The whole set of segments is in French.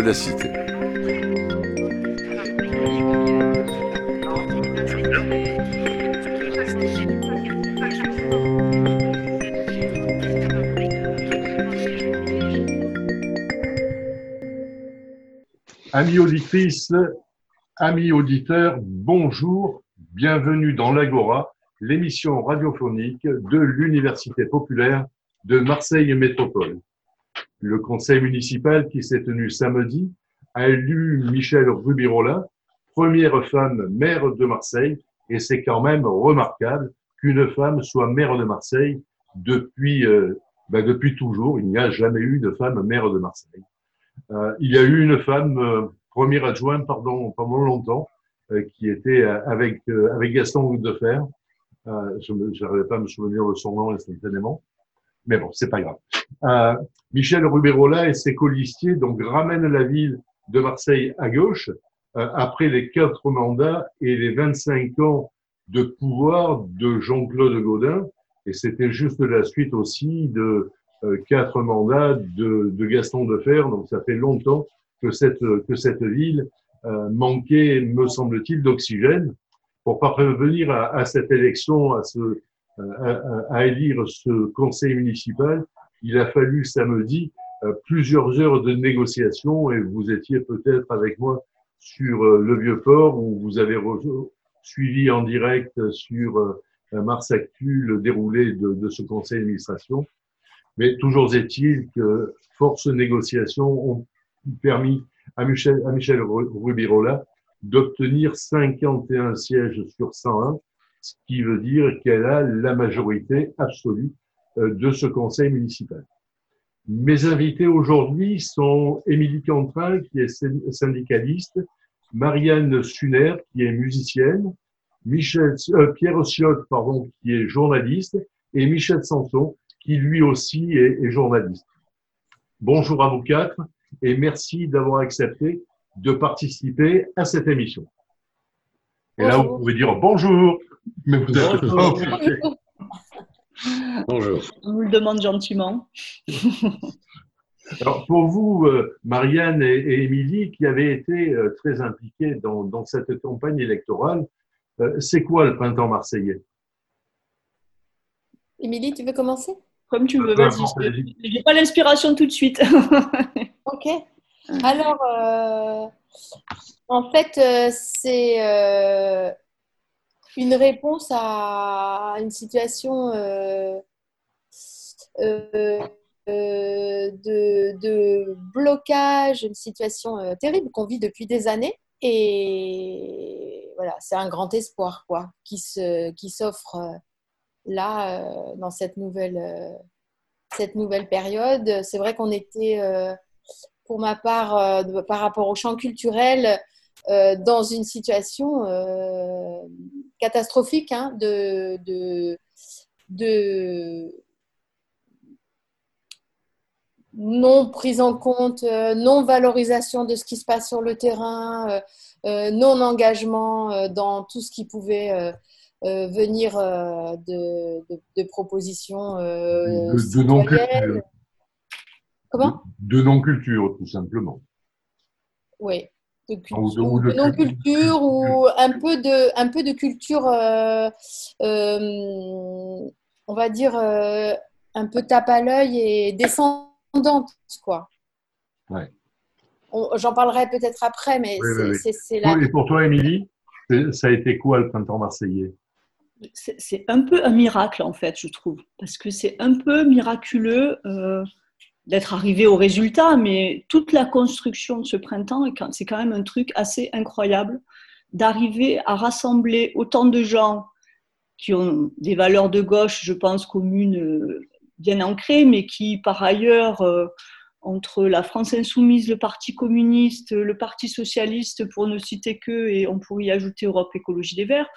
la cité. Amis auditrices, amis auditeurs, bonjour, bienvenue dans l'Agora, l'émission radiophonique de l'Université populaire de Marseille Métropole. Le conseil municipal qui s'est tenu samedi a élu Michel Rubirola, première femme maire de Marseille, et c'est quand même remarquable qu'une femme soit maire de Marseille depuis, euh, ben depuis toujours. Il n'y a jamais eu de femme maire de Marseille. Euh, il y a eu une femme euh, première adjointe pardon, pendant longtemps qui était avec, avec Gaston Goudefer. Euh, je n'arrivais pas à me souvenir de son nom instantanément. Mais bon, c'est pas grave. Euh, Michel Ruberola et ses colistiers donc ramènent la ville de Marseille à gauche euh, après les quatre mandats et les 25 ans de pouvoir de Jean-Claude Gaudin. Et c'était juste la suite aussi de euh, quatre mandats de, de Gaston Defer. Donc ça fait longtemps que cette, que cette ville euh, manquait, me semble-t-il, d'oxygène. Pour parvenir à, à cette élection, à ce, à, à, élire ce conseil municipal, il a fallu samedi euh, plusieurs heures de négociations et vous étiez peut-être avec moi sur euh, le Vieux-Port où vous avez suivi en direct sur euh, Mars Actu le déroulé de, de ce conseil d'administration. Mais toujours est-il que force négociations ont permis à Michel, à Michel Rubirola d'obtenir 51 sièges sur 101, ce qui veut dire qu'elle a la majorité absolue de ce conseil municipal. Mes invités aujourd'hui sont Émilie Cantrin, qui est syndicaliste, Marianne Suner, qui est musicienne, Michel, euh, Pierre Ciotte, pardon, qui est journaliste, et Michel Sanson, qui lui aussi est, est journaliste. Bonjour à vous quatre et merci d'avoir accepté de participer à cette émission. Et là, vous pouvez dire bonjour, mais vous êtes bonjour. Bonjour. On vous le demande gentiment. Alors, pour vous, Marianne et Émilie, qui avez été très impliquées dans, dans cette campagne électorale, c'est quoi le printemps marseillais? Émilie, tu veux commencer? Comme tu veux, vas-y. Je n'ai pas l'inspiration tout de suite. ok. Alors, euh, en fait, euh, c'est euh, une réponse à une situation euh, euh, de, de, blocage, une situation euh, terrible qu'on vit depuis des années. Et voilà, c'est un grand espoir quoi, qui, se, qui s'offre là, dans cette nouvelle, cette nouvelle période. C'est vrai qu'on était, pour ma part, par rapport au champ culturel, euh, dans une situation euh, catastrophique hein, de, de, de, non prise en compte, euh, non valorisation de ce qui se passe sur le terrain, euh, non engagement dans tout ce qui pouvait venir de, de, de, propositions de, de non-culture. Comment? De non-culture, tout simplement. Oui de culture, ou de, de non-culture ou un peu de, un peu de culture, euh, euh, on va dire, euh, un peu tape à l'œil et descendante, quoi. Ouais. J'en parlerai peut-être après, mais oui, c'est oui, là. Et pour toi, Émilie, ça a été quoi le printemps marseillais? C'est un peu un miracle, en fait, je trouve, parce que c'est un peu miraculeux. Euh d'être arrivé au résultat, mais toute la construction de ce printemps, c'est quand même un truc assez incroyable d'arriver à rassembler autant de gens qui ont des valeurs de gauche, je pense, communes bien ancrées, mais qui, par ailleurs, entre la France insoumise, le Parti communiste, le Parti socialiste, pour ne citer que, et on pourrait y ajouter Europe Écologie des Verts,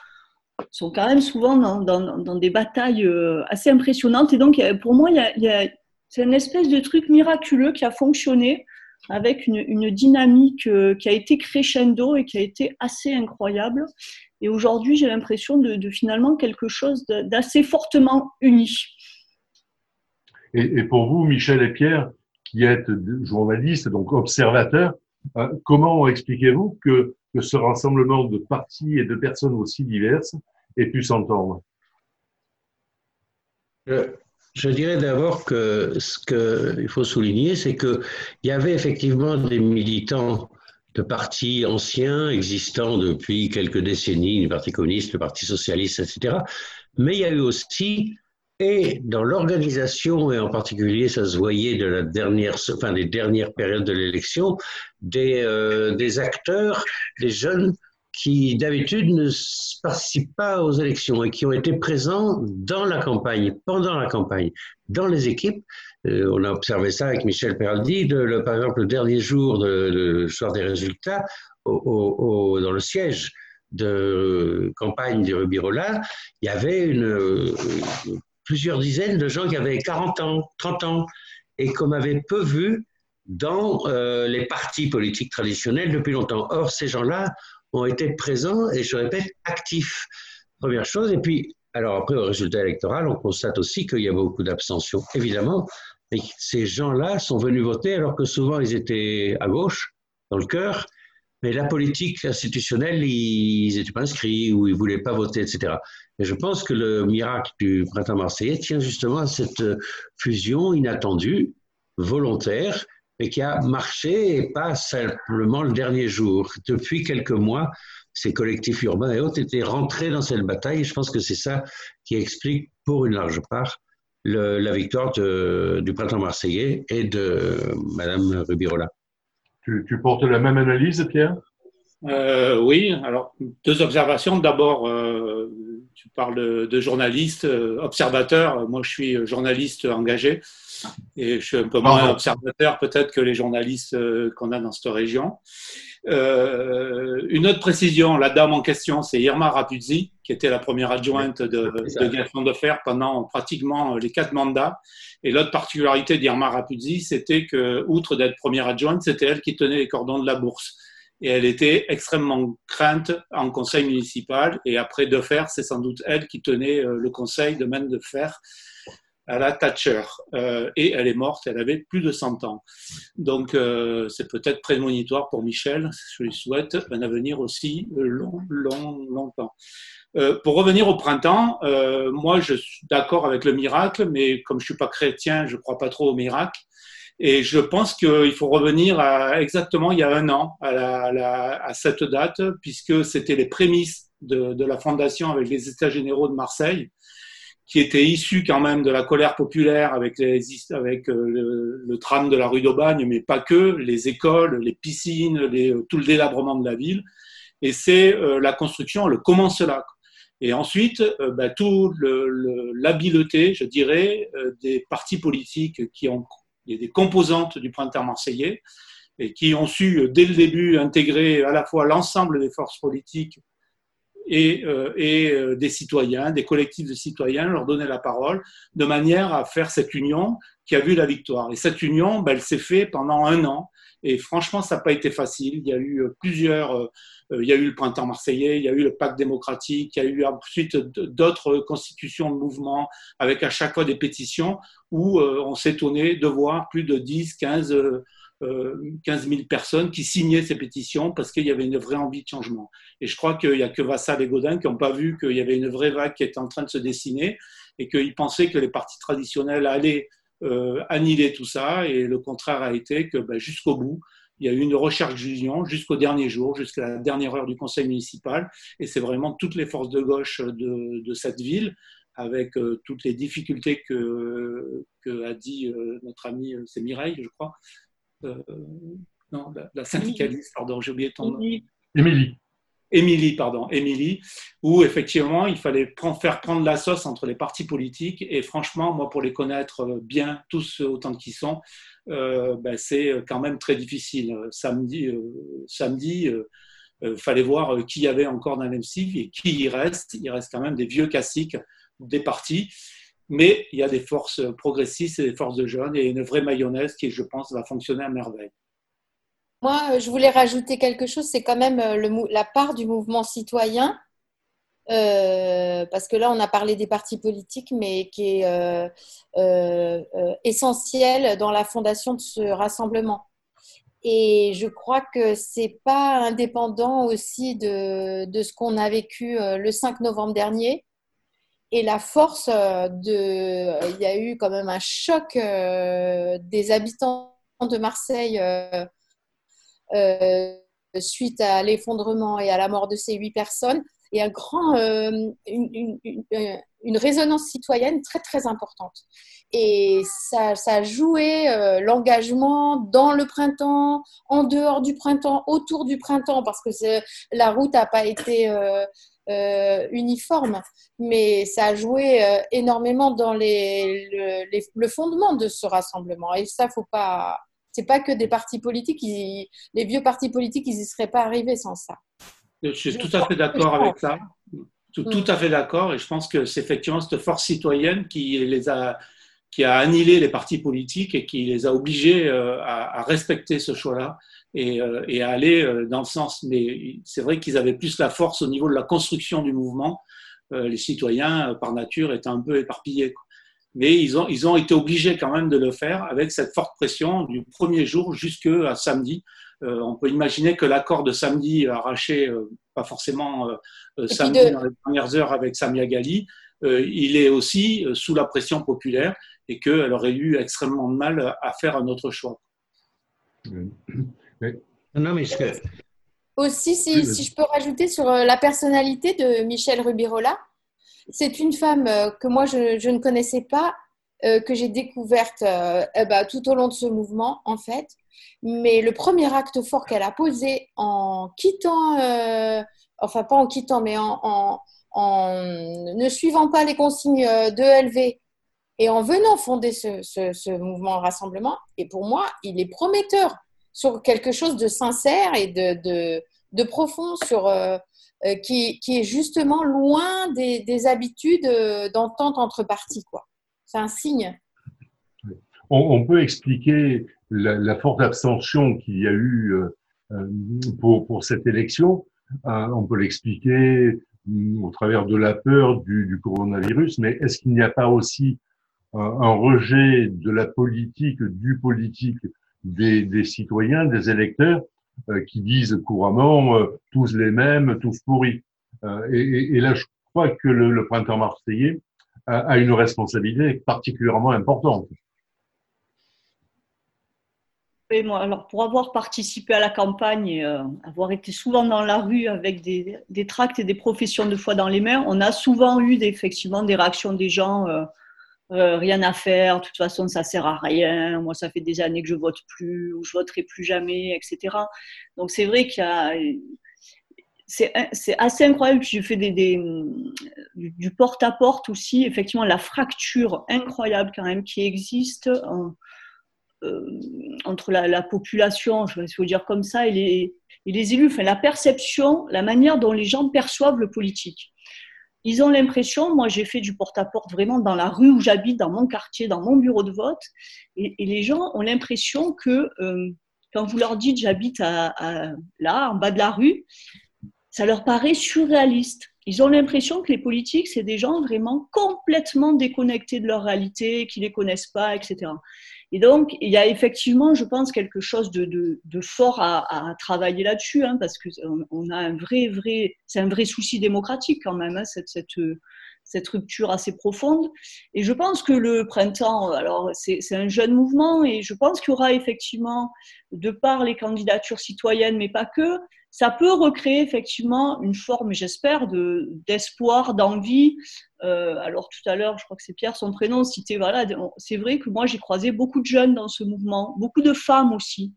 sont quand même souvent dans, des batailles euh, assez impressionnantes. Et donc, pour moi, c'est une espèce de truc miraculeux qui a fonctionné avec une, dynamique euh, qui a été crescendo et qui a été assez incroyable. Et aujourd'hui, j'ai l'impression de, finalement quelque chose d'assez fortement uni. Et, pour vous, Michel et Pierre, qui êtes journalistes, donc observateurs, euh, comment expliquez-vous que, que ce rassemblement de partis et de personnes aussi diverses ait pu s'entendre? Je dirais d'abord que ce qu'il faut souligner, c'est qu'il y avait effectivement des militants de partis anciens existants depuis quelques décennies, le Parti communiste, le Parti socialiste, etc. Mais il y a eu aussi, et dans l'organisation, et en particulier, ça se voyait de la dernière, enfin, des dernières périodes de l'élection, des, euh, des acteurs, des jeunes qui d'habitude ne participent pas aux élections et qui ont été présents dans la campagne, pendant la campagne, dans les équipes. Euh, on a observé ça avec Michel Peraldi, le, par exemple le dernier jour de, soir des résultats, dans le siège de campagne du Rubirola, il y avait plusieurs dizaines de gens qui avaient 40 ans, 30 ans, et qu'on avait peu vu dans euh, les partis politiques traditionnels depuis longtemps. Or, ces gens-là ont été présents et je répète, actifs. Première chose. Et puis, alors après, au résultat électoral, on constate aussi qu'il y a beaucoup d'abstention, évidemment. Mais ces gens-là sont venus voter alors que souvent ils étaient à gauche, dans le cœur, mais la politique institutionnelle, ils n'étaient pas inscrits ou ils ne voulaient pas voter, etc. Et je pense que le miracle du printemps marseillais tient justement à cette fusion inattendue, volontaire, et qui a marché et pas simplement le dernier jour. Depuis quelques mois, ces collectifs urbains et autres étaient rentrés dans cette bataille. je pense que c'est ça qui explique pour une large part la victoire du printemps marseillais et de Madame Rubirola. Tu, tu portes la même analyse, Pierre? Euh, Oui, alors deux observations. D'abord, euh, tu parles de, journaliste, euh, observateur. Moi, je suis journaliste engagé et je suis un peu moins observateur peut-être que les journalistes euh, qu'on a dans cette région. Euh, une autre précision, la dame en question, c'est Irma Rapuzzi, qui était la première adjointe de, de de Fer pendant pratiquement les quatre mandats. Et l'autre particularité d'Irma Rapuzzi, c'était que, outre d'être première adjointe, c'était elle qui tenait les cordons de la bourse et elle était extrêmement crainte en conseil municipal. Et après de fer, c'est sans doute elle qui tenait euh, le conseil de main de fer à la Thatcher. Euh, et elle est morte, elle avait plus de 100 ans. Donc euh, c'est peut-être prémonitoire pour Michel. Je lui souhaite un avenir aussi long, long, longtemps. pour revenir au printemps, moi je suis d'accord avec le miracle, mais comme je suis pas chrétien, je crois pas trop au miracle. Et je pense qu'il faut revenir à exactement il y a un an à, la, à cette date, puisque c'était les prémices de, de, la fondation avec les États généraux de Marseille, qui étaient issus quand même de la colère populaire avec, les, avec euh, le, le tram de la rue d'Aubagne, mais pas que, les écoles, les piscines, les, tout le délabrement de la ville. Et c'est euh, la construction, le comment cela. Et ensuite, euh, bah, tout l'habileté, je dirais, des partis politiques qui ont a des composantes du printemps marseillais et qui ont su, dès le début, intégrer à la fois l'ensemble des forces politiques et, euh, et, euh, des citoyens, des collectifs de citoyens, leur donner la parole, de manière à faire cette union qui a vu la victoire. Et cette union, ben, elle s'est faite pendant un an. Et franchement, ça n'a pas été facile. Il y a eu euh, plusieurs il y a eu le printemps marseillais, il y a eu le pacte démocratique, il y a eu ensuite d'autres constitutions de mouvements avec à chaque fois des pétitions où on s'étonnait de voir plus de 10, 15, 15 000 personnes qui signaient ces pétitions parce qu'il y avait une vraie envie de changement. Et je crois qu'il n'y a que Vassal et Godin qui n'ont pas vu qu'il y avait une vraie vague qui était en train de se dessiner et qu'ils pensaient que les partis traditionnels allaient euh, annihiler tout ça. Et le contraire a été que ben, jusqu'au bout, il y a eu une recherche d'union jusqu'au dernier jour, jusqu'à la dernière heure du conseil municipal. Et c'est vraiment toutes les forces de gauche de, cette ville, avec euh, toutes les difficultés que, a dit euh, notre ami, euh, c'est Mireille, je crois. Non, la, syndicaliste, pardon, j'ai oublié ton nom. Émilie. Émilie, pardon, Émilie, où effectivement il fallait faire prendre la sauce entre les partis politiques. Et franchement, moi, pour les connaître bien, tous autant qu'ils sont, ben, c'est quand même très difficile. Samedi, samedi fallait voir qui y avait encore dans l'MCIV et qui y reste. Il reste quand même des vieux classiques des partis. Mais il y a des forces progressistes et des forces de jeunes et une vraie mayonnaise qui, je pense, va fonctionner à merveille. Moi, je voulais rajouter quelque chose, c'est quand même le, la part du mouvement citoyen, euh, parce que là, on a parlé des partis politiques, mais qui est euh, euh, essentiel dans la fondation de ce rassemblement. Et je crois que c'est pas indépendant aussi de, de ce qu'on a vécu le 5 novembre dernier. Et la force de. Il y a eu quand même un choc des habitants de Marseille euh, suite à l'effondrement et à la mort de ces huit personnes, et un grand, euh, une, résonance citoyenne très très importante. Et ça, ça a joué euh, l'engagement dans le printemps, en dehors du printemps, autour du printemps, parce que la route n'a pas été euh, euh, uniforme, mais ça a joué énormément dans les, le, les, le, fondement de ce rassemblement. Et ça, faut pas, c'est pas que des partis politiques. les vieux partis politiques, ils n'y seraient pas arrivés sans ça. Je suis tout à fait d'accord avec ça. Tout, tout, à fait d'accord. Et je pense que c'est effectivement cette force citoyenne qui les a, qui a annihilé les partis politiques et qui les a obligés euh, à, à respecter ce choix-là et, euh, et, à aller euh, dans le sens. Mais c'est vrai qu'ils avaient plus la force au niveau de la construction du mouvement. Les citoyens, par nature, étaient un peu éparpillés. Quoi mais ils ont, ils ont été obligés quand même de le faire avec cette forte pression du premier jour jusqu'à samedi. Euh, on peut imaginer que l'accord de samedi arraché, euh, pas forcément euh, samedi dans les premières heures avec Samia Gali, il est aussi sous la pression populaire et qu'elle aurait eu extrêmement de mal à faire un autre choix. Non, mais Aussi, si, si, je peux rajouter sur la personnalité de Michel Rubirola, c'est une femme euh, que moi, je, ne connaissais pas, euh, que j'ai découverte euh, eh ben, tout au long de ce mouvement, en fait. Mais le premier acte fort qu'elle a posé en quittant, enfin pas en quittant, mais en, ne suivant pas les consignes de LV et en venant fonder ce, mouvement rassemblement, et pour moi, il est prometteur sur quelque chose de sincère et de, profond sur euh, qui, est justement loin des, habitudes euh, d'entente entre partis. C'est un signe. On, peut expliquer la, forte abstention qu'il y a eu euh, pour, pour cette élection. on peut l'expliquer mm, au travers de la peur du coronavirus, mais est-ce qu'il n'y a pas aussi un rejet de la politique, du politique des, citoyens, des électeurs, euh, qui disent couramment euh, tous les mêmes, tous pourris. Euh, et, là, je crois que le, printemps marseillais a, une responsabilité particulièrement importante. Et moi, alors pour avoir participé à la campagne avoir été souvent dans la rue avec des, tracts et des professions de foi dans les mains, on a souvent eu effectivement des réactions des gens rien à faire, de toute façon ça sert à rien, moi ça fait des années que je vote plus ou je voterai plus jamais, etc. Donc c'est vrai qu'il y a c'est assez incroyable. Je fais des, du porte-à-porte aussi. Effectivement, la fracture incroyable quand même qui existe euh, entre la, la, population, je vais vous dire comme ça, et les, et les élus. Enfin, la perception, la manière dont les gens perçoivent le politique ils ont l'impression, moi j'ai fait du porte-à-porte vraiment dans la rue où j'habite, dans mon quartier, dans mon bureau de vote, et, les gens ont l'impression que euh, quand vous leur dites j'habite là, en bas de la rue, ça leur paraît surréaliste. Ils ont l'impression que les politiques, c'est des gens vraiment complètement déconnectés de leur réalité, qui ne les connaissent pas, etc. Et donc, il y a effectivement, je pense, quelque chose de, de, de fort à, à travailler là-dessus, hein, parce qu'on on a un vrai, vrai, c'est un vrai souci démocratique quand même, hein, cette, cette, cette rupture assez profonde. Et je pense que le printemps, alors c'est un jeune mouvement, et je pense qu'il y aura effectivement, de par les candidatures citoyennes, mais pas que, ça peut recréer effectivement une forme, j'espère, d'espoir, d'envie. Euh, alors tout à l'heure, je crois que c'est Pierre, son prénom, cité. Voilà, c'est vrai que moi j'ai croisé beaucoup de jeunes dans ce mouvement, beaucoup de femmes aussi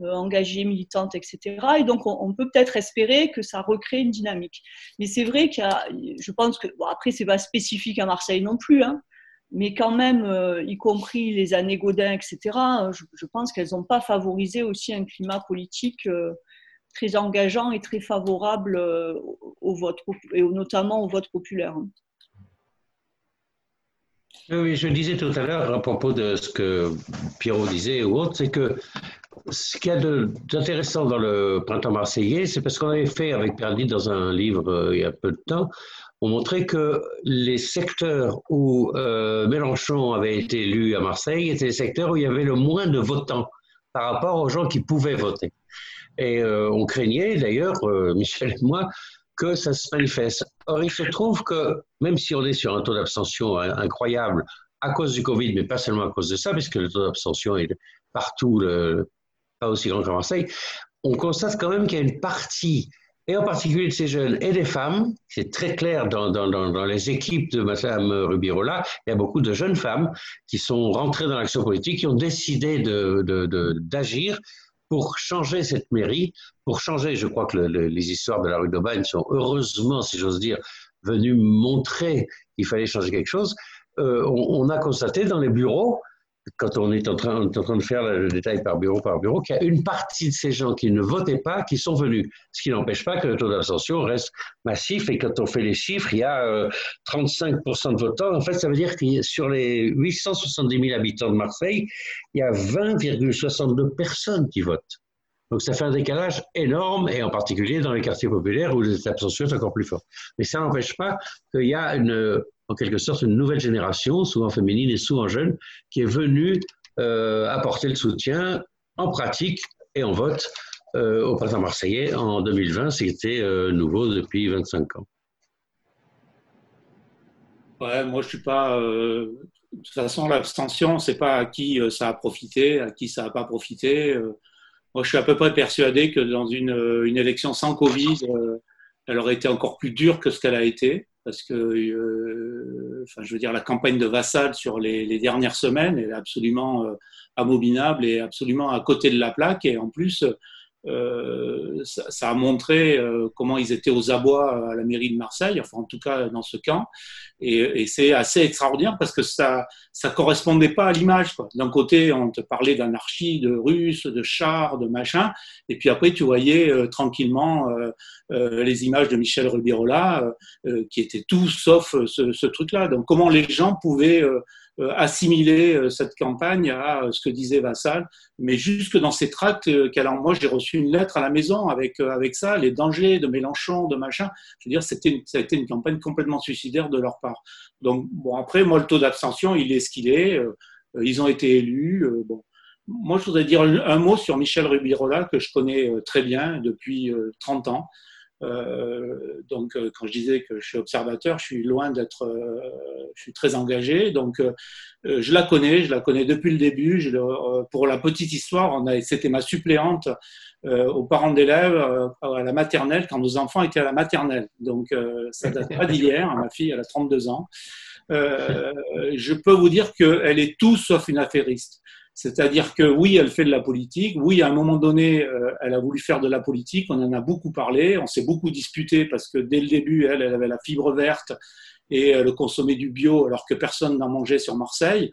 euh, engagées, militantes, etc. Et donc on, peut peut-être espérer que ça recrée une dynamique. Mais c'est vrai qu'il y a, je pense que bon, après c'est pas spécifique à Marseille non plus. Hein, mais quand même, y compris les années Godin, etc., je, pense qu'elles n'ont pas favorisé aussi un climat politique très engageant et très favorable au vote, et notamment au vote populaire. Oui, je disais tout à l'heure à propos de ce que Pierrot disait ou autre, c'est que ce qu'il y a d'intéressant dans le printemps marseillais, c'est parce qu'on avait fait avec Perdi dans un livre euh, il y a peu de temps, on montrait que les secteurs où euh, Mélenchon avait été élu à Marseille étaient les secteurs où il y avait le moins de votants par rapport aux gens qui pouvaient voter. Et euh, on craignait d'ailleurs, Michel et moi, que ça se manifeste. Or, il se trouve que même si on est sur un taux d'abstention incroyable à cause du Covid, mais pas seulement à cause de ça, puisque le taux d'abstention est partout pas aussi grand qu'à Marseille, on constate quand même qu'il y a une partie, et en particulier de ces jeunes et des femmes, c'est très clair dans, les équipes de Mme Rubirola, il y a beaucoup de jeunes femmes qui sont rentrées dans l'action politique, qui ont décidé d'agir pour changer cette mairie, pour changer, je crois que les histoires de la rue d'Aubagne sont heureusement, si j'ose dire, venues montrer qu'il fallait changer quelque chose. Euh, on, a constaté dans les bureaux, quand on est en train, de faire le détail par bureau par bureau, qu'il y a une partie de ces gens qui ne votaient pas qui sont venus. Ce qui n'empêche pas que le taux d'abstention reste massif. Et quand on fait les chiffres, il y a 35% euh, de votants. En fait, ça veut dire que sur les 870 000 habitants de Marseille, il y a 20,62 personnes qui votent. Donc ça fait un décalage énorme, et en particulier dans les quartiers populaires où l'abstention est encore plus forte. Mais ça n'empêche pas qu'il y a une, en quelque sorte une nouvelle génération, souvent féminine et souvent jeune, qui est venue euh, apporter le soutien en pratique et en vote euh, au printemps marseillais en 2020, c'était euh, nouveau depuis 25 ans. Ouais, moi je suis pas. de toute façon, l'abstention, c'est pas à qui ça a profité, à qui ça n'a pas profité. moi, je suis à peu près persuadé que dans une, une élection sans Covid, elle aurait été encore plus dure que ce qu'elle a été parce que, euh, enfin, je veux dire, la campagne de Vassal sur les, dernières semaines est absolument euh, abominable et absolument à côté de la plaque. Et en plus, euh, ça, a montré euh, comment ils étaient aux abois à la mairie de Marseille, enfin en tout cas dans ce camp. Et, et c'est assez extraordinaire parce que ça ça correspondait pas à l'image. D'un côté, on te parlait d'anarchie, de Russes, de chars, de machin, et puis après tu voyais euh, tranquillement les images de Michel Rubirola qui étaient tout sauf ce, ce truc-là. Donc comment les gens pouvaient euh, assimiler euh, cette campagne à euh, ce que disait Vassal, mais jusque dans ces tracts qu'elle moi j'ai reçu une lettre à la maison avec avec ça, les dangers de Mélenchon, de machin. Je veux dire, c'était ça a été une campagne complètement suicidaire de leur part. Donc bon après moi le taux d'abstention il est ce qu'il est. Ils ont été élus. Bon. Moi, je voudrais dire un mot sur Michel Rubirola, que je connais très bien depuis 30 ans. Euh, donc, euh, quand je disais que je suis observateur, je suis loin d'être, euh, je suis très engagé. Donc, je la connais, je la connais depuis le début. Pour la petite histoire, c'était ma suppléante aux parents d'élèves à la maternelle quand nos enfants étaient à la maternelle. Donc, ça date pas d'hier. Ma fille, elle a 32 ans. je peux vous dire qu'elle est tout sauf une affairiste. C'est-à-dire que oui, elle fait de la politique. Oui, à un moment donné, euh, elle a voulu faire de la politique. On en a beaucoup parlé. On s'est beaucoup disputé parce que dès le début, elle, elle avait la fibre verte et elle consommait du bio alors que personne n'en mangeait sur Marseille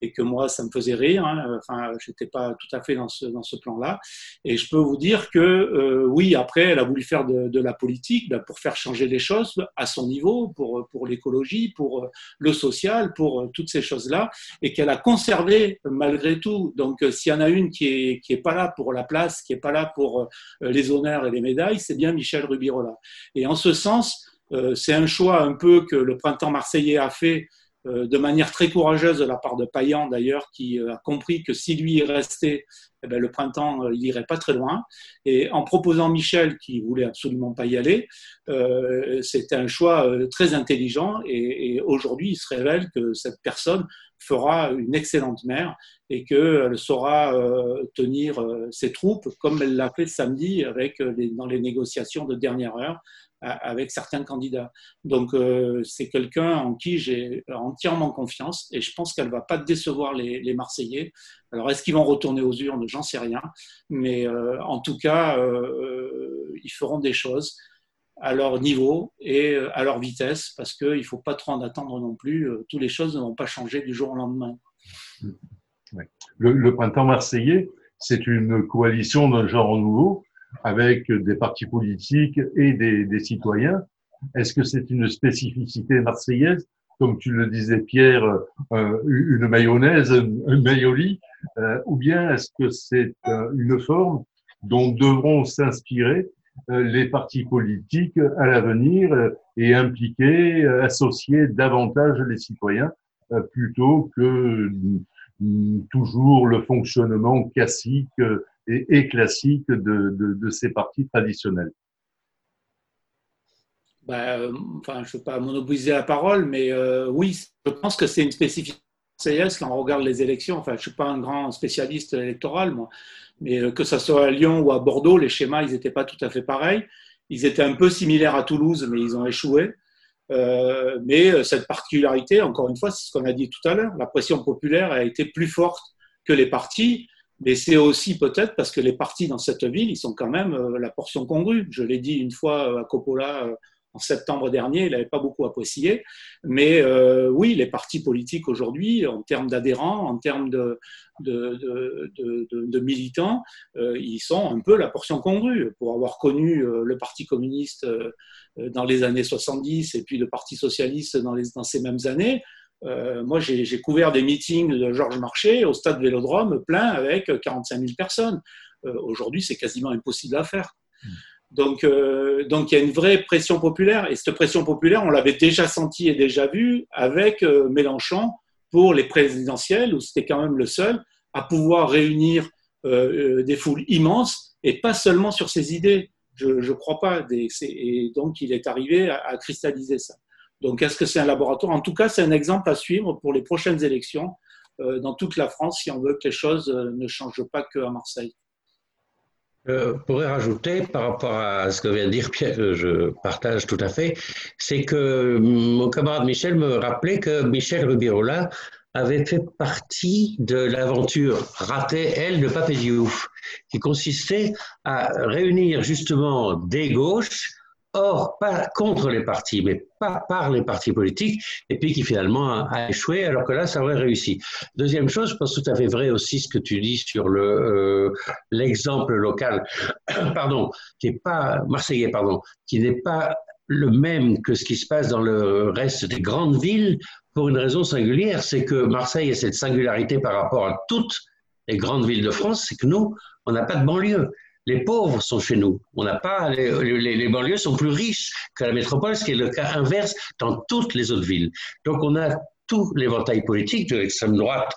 et que moi, ça me faisait rire. Hein. Enfin, je n'étais pas tout à fait dans ce, dans ce plan-là. Et je peux vous dire que, euh, oui, après, elle a voulu faire de, la politique ben, pour faire changer les choses à son niveau, pour, pour l'écologie, pour euh, le social, pour euh, toutes ces choses-là, et qu'elle a conservé malgré tout. Donc, s'il y en a une qui est, qui est pas là pour la place, qui est pas là pour les honneurs et les médailles, c'est bien Michel Rubirola. Et en ce sens, c'est un choix un peu que le printemps marseillais a fait de manière très courageuse de la part de Payan d'ailleurs, qui euh, a compris que si lui est resté, eh ben, le printemps, euh, il irait pas très loin. Et en proposant Michel, qui voulait absolument pas y aller, euh, c'était un choix très intelligent. Et aujourd'hui, il se révèle que cette personne fera une excellente mère et qu'elle saura tenir ses troupes comme elle l'a fait samedi avec dans les négociations de dernière heure avec certains candidats. Donc euh, c'est quelqu'un en qui j'ai entièrement confiance et je pense qu'elle va pas décevoir les, Marseillais. Alors est-ce qu'ils vont retourner aux urnes? J'en sais rien, mais euh, en tout cas euh, ils feront des choses. À leur niveau et à leur vitesse, parce qu'il ne faut pas trop en attendre non plus. Toutes les choses ne vont pas changer du jour au lendemain. Le, printemps marseillais, c'est une coalition d'un genre nouveau, avec des partis politiques et des, citoyens. Est-ce que c'est une spécificité marseillaise? Comme tu le disais Pierre, euh, une mayonnaise, un mayoli, euh, ou bien est-ce que c'est euh, une forme dont devront s'inspirer les partis politiques à l'avenir et impliquer, associer davantage les citoyens plutôt que toujours le fonctionnement classique et, classique de, ces partis traditionnels. Ben, enfin, je ne veux pas monopoliser la parole, mais euh, oui, je pense que c'est une spécificité quand on regarde les élections. Enfin, je ne suis pas un grand spécialiste électoral, moi, mais euh, que ce soit à Lyon ou à Bordeaux, les schémas, ils n'étaient pas tout à fait pareils. Ils étaient un peu similaires à Toulouse, mais ils ont échoué. Euh, mais cette particularité, encore une fois, c'est ce qu'on a dit tout à l'heure, la pression populaire a été plus forte que les partis, mais c'est aussi peut-être parce que les partis dans cette ville, ils sont quand même euh, la portion congrue. Je l'ai dit une fois à Coppola euh, en septembre dernier, il n'avait pas beaucoup apprécié. Mais oui, les partis politiques aujourd'hui, en termes d'adhérents, en termes de, militants, ils sont un peu la portion congrue. Pour avoir connu le Parti communiste euh, dans les années 70 et puis le Parti socialiste dans, ces mêmes années. Euh, moi, j'ai couvert des meetings de Georges Marchais au stade Vélodrome plein avec 45 000 personnes. Euh, aujourd'hui, c'est quasiment impossible à faire. Hmm. Donc, donc, il y a une vraie pression populaire. Et cette pression populaire, on l'avait déjà senti et déjà vu avec Mélenchon pour les présidentielles, où c'était quand même le seul à pouvoir réunir des foules immenses et pas seulement sur ses idées. Je ne crois pas. et donc, il est arrivé à, cristalliser ça. Donc, est-ce que c'est un laboratoire? En tout cas, c'est un exemple à suivre pour les prochaines élections euh, dans toute la France si on veut que les choses euh, ne changent pas qu'à Marseille. Je pourrais rajouter par rapport à ce que vient de dire Pierre, que je partage tout à fait, c'est que mon camarade Michel me rappelait que Michel Rubirola avait fait partie de l'aventure ratée, elle, de Papédiouf, qui consistait à réunir justement des gauches, or pas contre les partis, mais pas par les partis politiques, et puis qui finalement a, échoué, alors que là, ça aurait réussi. Deuxième chose, je pense tout à fait vrai aussi ce que tu dis sur le euh, l'exemple local, pardon, qui n'est pas marseillais, pardon, qui n'est pas le même que ce qui se passe dans le reste des grandes villes pour une raison singulière, c'est que Marseille a cette singularité par rapport à toutes les grandes villes de France, c'est que nous, on n'a pas de banlieue. Les pauvres sont chez nous. On n'a pas les, banlieues sont plus riches que la métropole, ce qui est le cas inverse dans toutes les autres villes. Donc on a tout l'éventail politique de l'extrême droite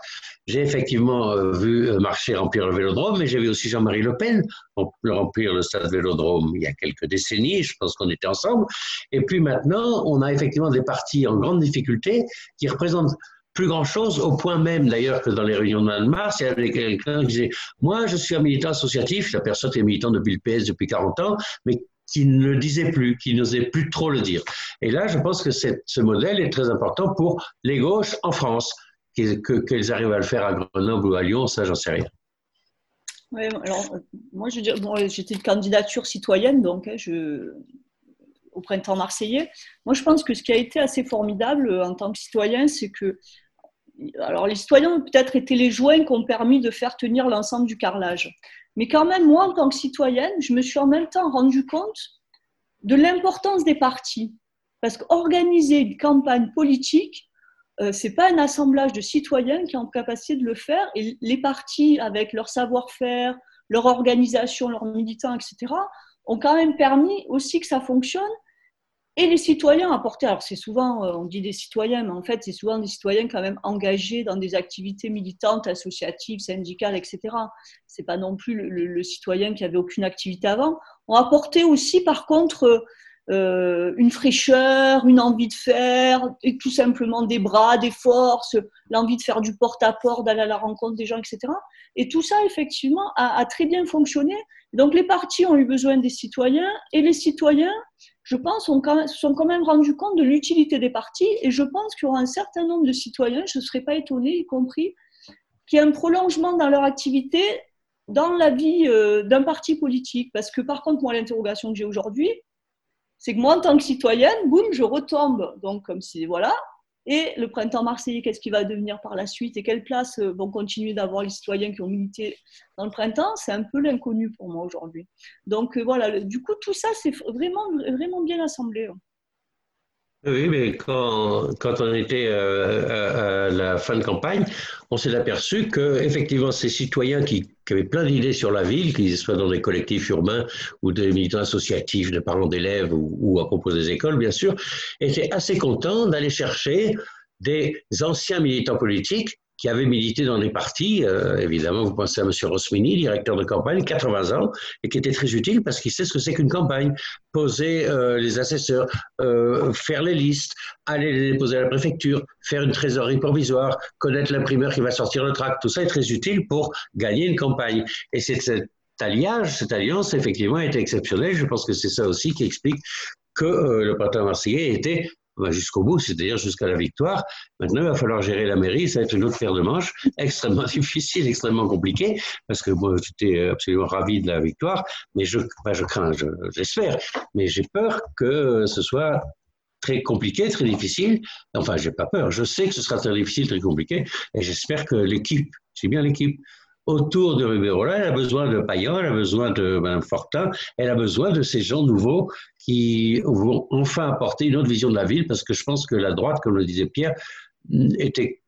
j'ai effectivement euh, vu euh, marcher remplir le Vélodrome, mais j'ai vu aussi Jean-Marie Le Pen remplir le stade Vélodrome il y a quelques décennies, je pense qu'on était ensemble. Et puis maintenant, on a effectivement des partis en grande difficulté qui représentent plus grand-chose, au point même d'ailleurs que dans les réunions de mars, il y avait quelqu'un qui disait Moi, je suis un militant associatif, la personne est militant depuis le PS depuis 40 ans, mais qui ne le disait plus, qui n'osait plus trop le dire. Et là, je pense que ce modèle est très important pour les gauches en France qu'elles arrivent à le faire à Grenoble ou à Lyon, ça, j'en sais rien. Moi, je bon, j'étais de candidature citoyenne, donc, hein, je, au printemps marseillais. Moi, je pense que ce qui a été assez formidable en tant que citoyen, c'est que, alors, les citoyens ont peut-être été les joints qui ont permis de faire tenir l'ensemble du carrelage. Mais quand même, moi, en tant que citoyenne, je me suis en même temps rendu compte de l'importance des partis. Parce qu'organiser une campagne politique, euh, c'est pas un assemblage de citoyens qui ont capacité de le faire. Et les partis, avec leur savoir-faire, leur organisation, leurs militants, etc., ont quand même permis aussi que ça fonctionne. Et les citoyens apportés, alors c'est souvent, euh, on dit des citoyens, mais en fait, c'est souvent des citoyens quand même engagés dans des activités militantes, associatives, syndicales, etc. C'est pas non plus le, citoyen qui avait aucune activité avant. Ont apporté aussi, par contre, euh, une fraîcheur, une envie de faire, et tout simplement des bras, des forces, l'envie de faire du porte-à-porte, d'aller à la rencontre des gens, etc. Et tout ça, effectivement, a, très bien fonctionné. Donc les partis ont eu besoin des citoyens, et les citoyens, je pense, se sont quand même rendus compte de l'utilité des partis, et je pense qu'il y aura un certain nombre de citoyens, je ne serais pas étonnée, y compris, qui y a un prolongement dans leur activité dans la vie euh, d'un parti politique. Parce que par contre, moi, l'interrogation que j'ai aujourd'hui, c'est que moi, en tant que citoyenne, boum, je retombe. Donc, comme si, voilà. Et le printemps marseillais, qu'est-ce qui va devenir par la suite et quelle place euh, vont continuer d'avoir les citoyens qui ont milité dans le printemps? C'est un peu l'inconnu pour moi aujourd'hui. Donc, euh, voilà, du coup, tout ça, c'est vraiment, vraiment bien assemblé. Hein. Oui, mais quand, quand on était euh, à, la fin de campagne, on s'est aperçu que effectivement ces citoyens qui, avaient plein d'idées sur la ville, qu'ils soient dans des collectifs urbains ou des militants associatifs, de parents d'élèves ou, ou, à propos des écoles, bien sûr, étaient assez contents d'aller chercher des anciens militants politiques qui avait milité dans des partis. Euh, évidemment, vous pensez à M. Rosmini, directeur de campagne, 80 ans, et qui était très utile parce qu'il sait ce que c'est qu'une campagne. Poser euh, les assesseurs, euh, faire les listes, aller les déposer à la préfecture, faire une trésorerie provisoire, connaître l'imprimeur qui va sortir le tract. Tout ça est très utile pour gagner une campagne. Et c'est cet alliage, cette alliance, effectivement, était exceptionnelle. Je pense que c'est ça aussi qui explique que le printemps marseillais était jusqu'au bout, c'est-à-dire jusqu'à la victoire. Maintenant, il va falloir gérer la mairie, ça va être une autre paire de manches, extrêmement difficile, extrêmement compliqué, parce que moi, j'étais absolument ravi de la victoire, mais je, je crains, j'espère, mais j'ai peur que ce soit très compliqué, très difficile. Enfin, j'ai pas peur, je sais que ce sera très difficile, très compliqué, et j'espère que l'équipe, c'est bien l'équipe, autour de Ribérola, elle a besoin de Payan, elle a besoin de Mme Fortin, elle a besoin de ces gens nouveaux qui vont enfin apporter une autre vision de la ville, parce que je pense que la droite, comme le disait Pierre, était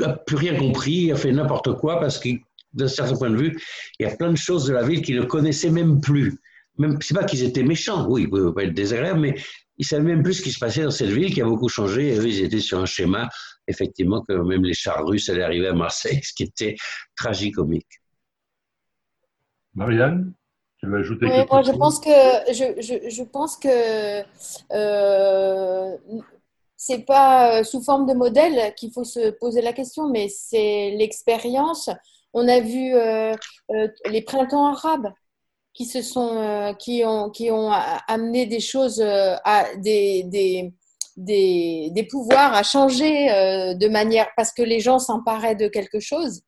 n'a plus rien compris, a fait n'importe quoi, parce que d'un certain point de vue, il y a plein de choses de la ville qu'ils ne connaissaient même plus. Même, c'est pas qu'ils étaient méchants, oui, ils pouvaient pas être désagréables, mais ils savaient même plus ce qui se passait dans cette ville qui a beaucoup changé. Et eux, ils étaient sur un schéma effectivement que même les chars russes allaient arriver à Marseille, ce qui était tragicomique. Marianne tu veux ajouter oui, moi, je pense que je, je, je pense que euh, c'est pas sous forme de modèle qu'il faut se poser la question, mais c'est l'expérience. On a vu euh, euh, les printemps arabes qui se sont, euh, qui ont, qui ont amené des choses à des, des des, pouvoirs à changer euh, de manière parce que les gens s'emparaient de quelque chose.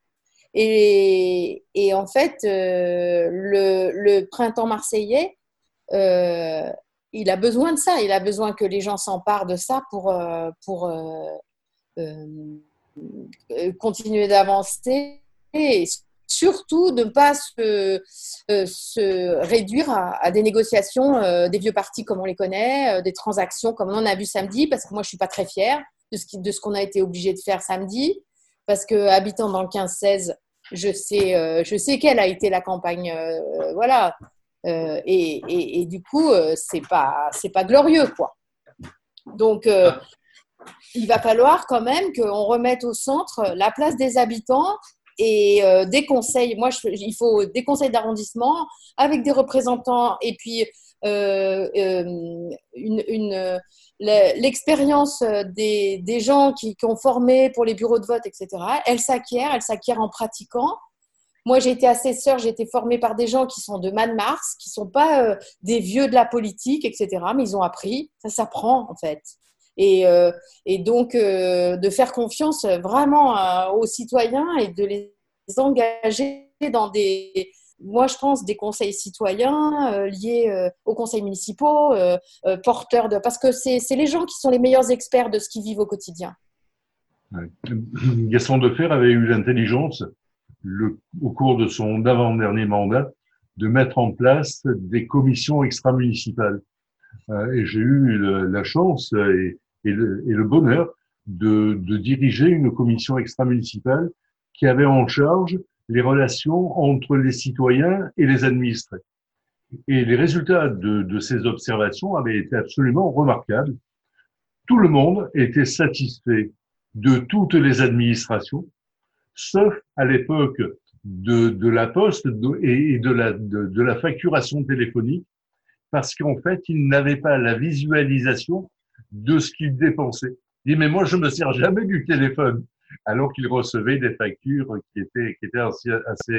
Et, en fait, euh, le, printemps marseillais, euh, il a besoin de ça. Il a besoin que les gens s'emparent de ça pour, pour continuer d'avancer et surtout de ne pas se, euh, se, réduire à, des négociations euh, des vieux partis comme on les connaît, euh, des transactions comme on a vu samedi, parce que moi je ne suis pas très fière de ce, de ce qu'on a été obligé de faire samedi, parce que habitant dans le 15-16, je sais, je sais quelle a été la campagne, voilà, et, et, du coup c'est pas c'est pas glorieux quoi. Donc il va falloir quand même qu'on remette au centre la place des habitants et euh, des conseils. Moi, il faut des conseils d'arrondissement avec des représentants et puis euh, euh, l'expérience des, gens qui, ont formé pour les bureaux de vote, etc. Elle s'acquiert, elle s'acquiert en pratiquant. Moi, j'ai été assesseur, j'ai été formée par des gens qui sont de Man Mars, qui sont pas des vieux de la politique, etc. Mais ils ont appris. Ça s'apprend en fait. Et, euh, et donc, euh, de faire confiance vraiment euh, aux citoyens et de les engager dans des, moi, je pense, des conseils citoyens liés aux conseils municipaux, porteurs de. Parce que c'est les gens qui sont les meilleurs experts de ce qu'ils vivent au quotidien. Gaston Defer avait eu l'intelligence, au cours de son avant-dernier mandat, de mettre en place des commissions extra-municipales. et j'ai eu la chance et, et le, et le bonheur de, de, diriger une commission extra-municipale qui avait en charge les relations entre les citoyens et les administrés. Et les résultats de, de ces observations avaient été absolument remarquables. Tout le monde était satisfait de toutes les administrations, sauf à l'époque de, de, la poste et de la, de, la facturation téléphonique, parce qu'en fait, ils n'avaient pas la visualisation de ce qu'il dépensait. Il dit, mais moi, je me sers jamais du téléphone. Alors qu'il recevait des factures qui étaient, qui étaient assez, assez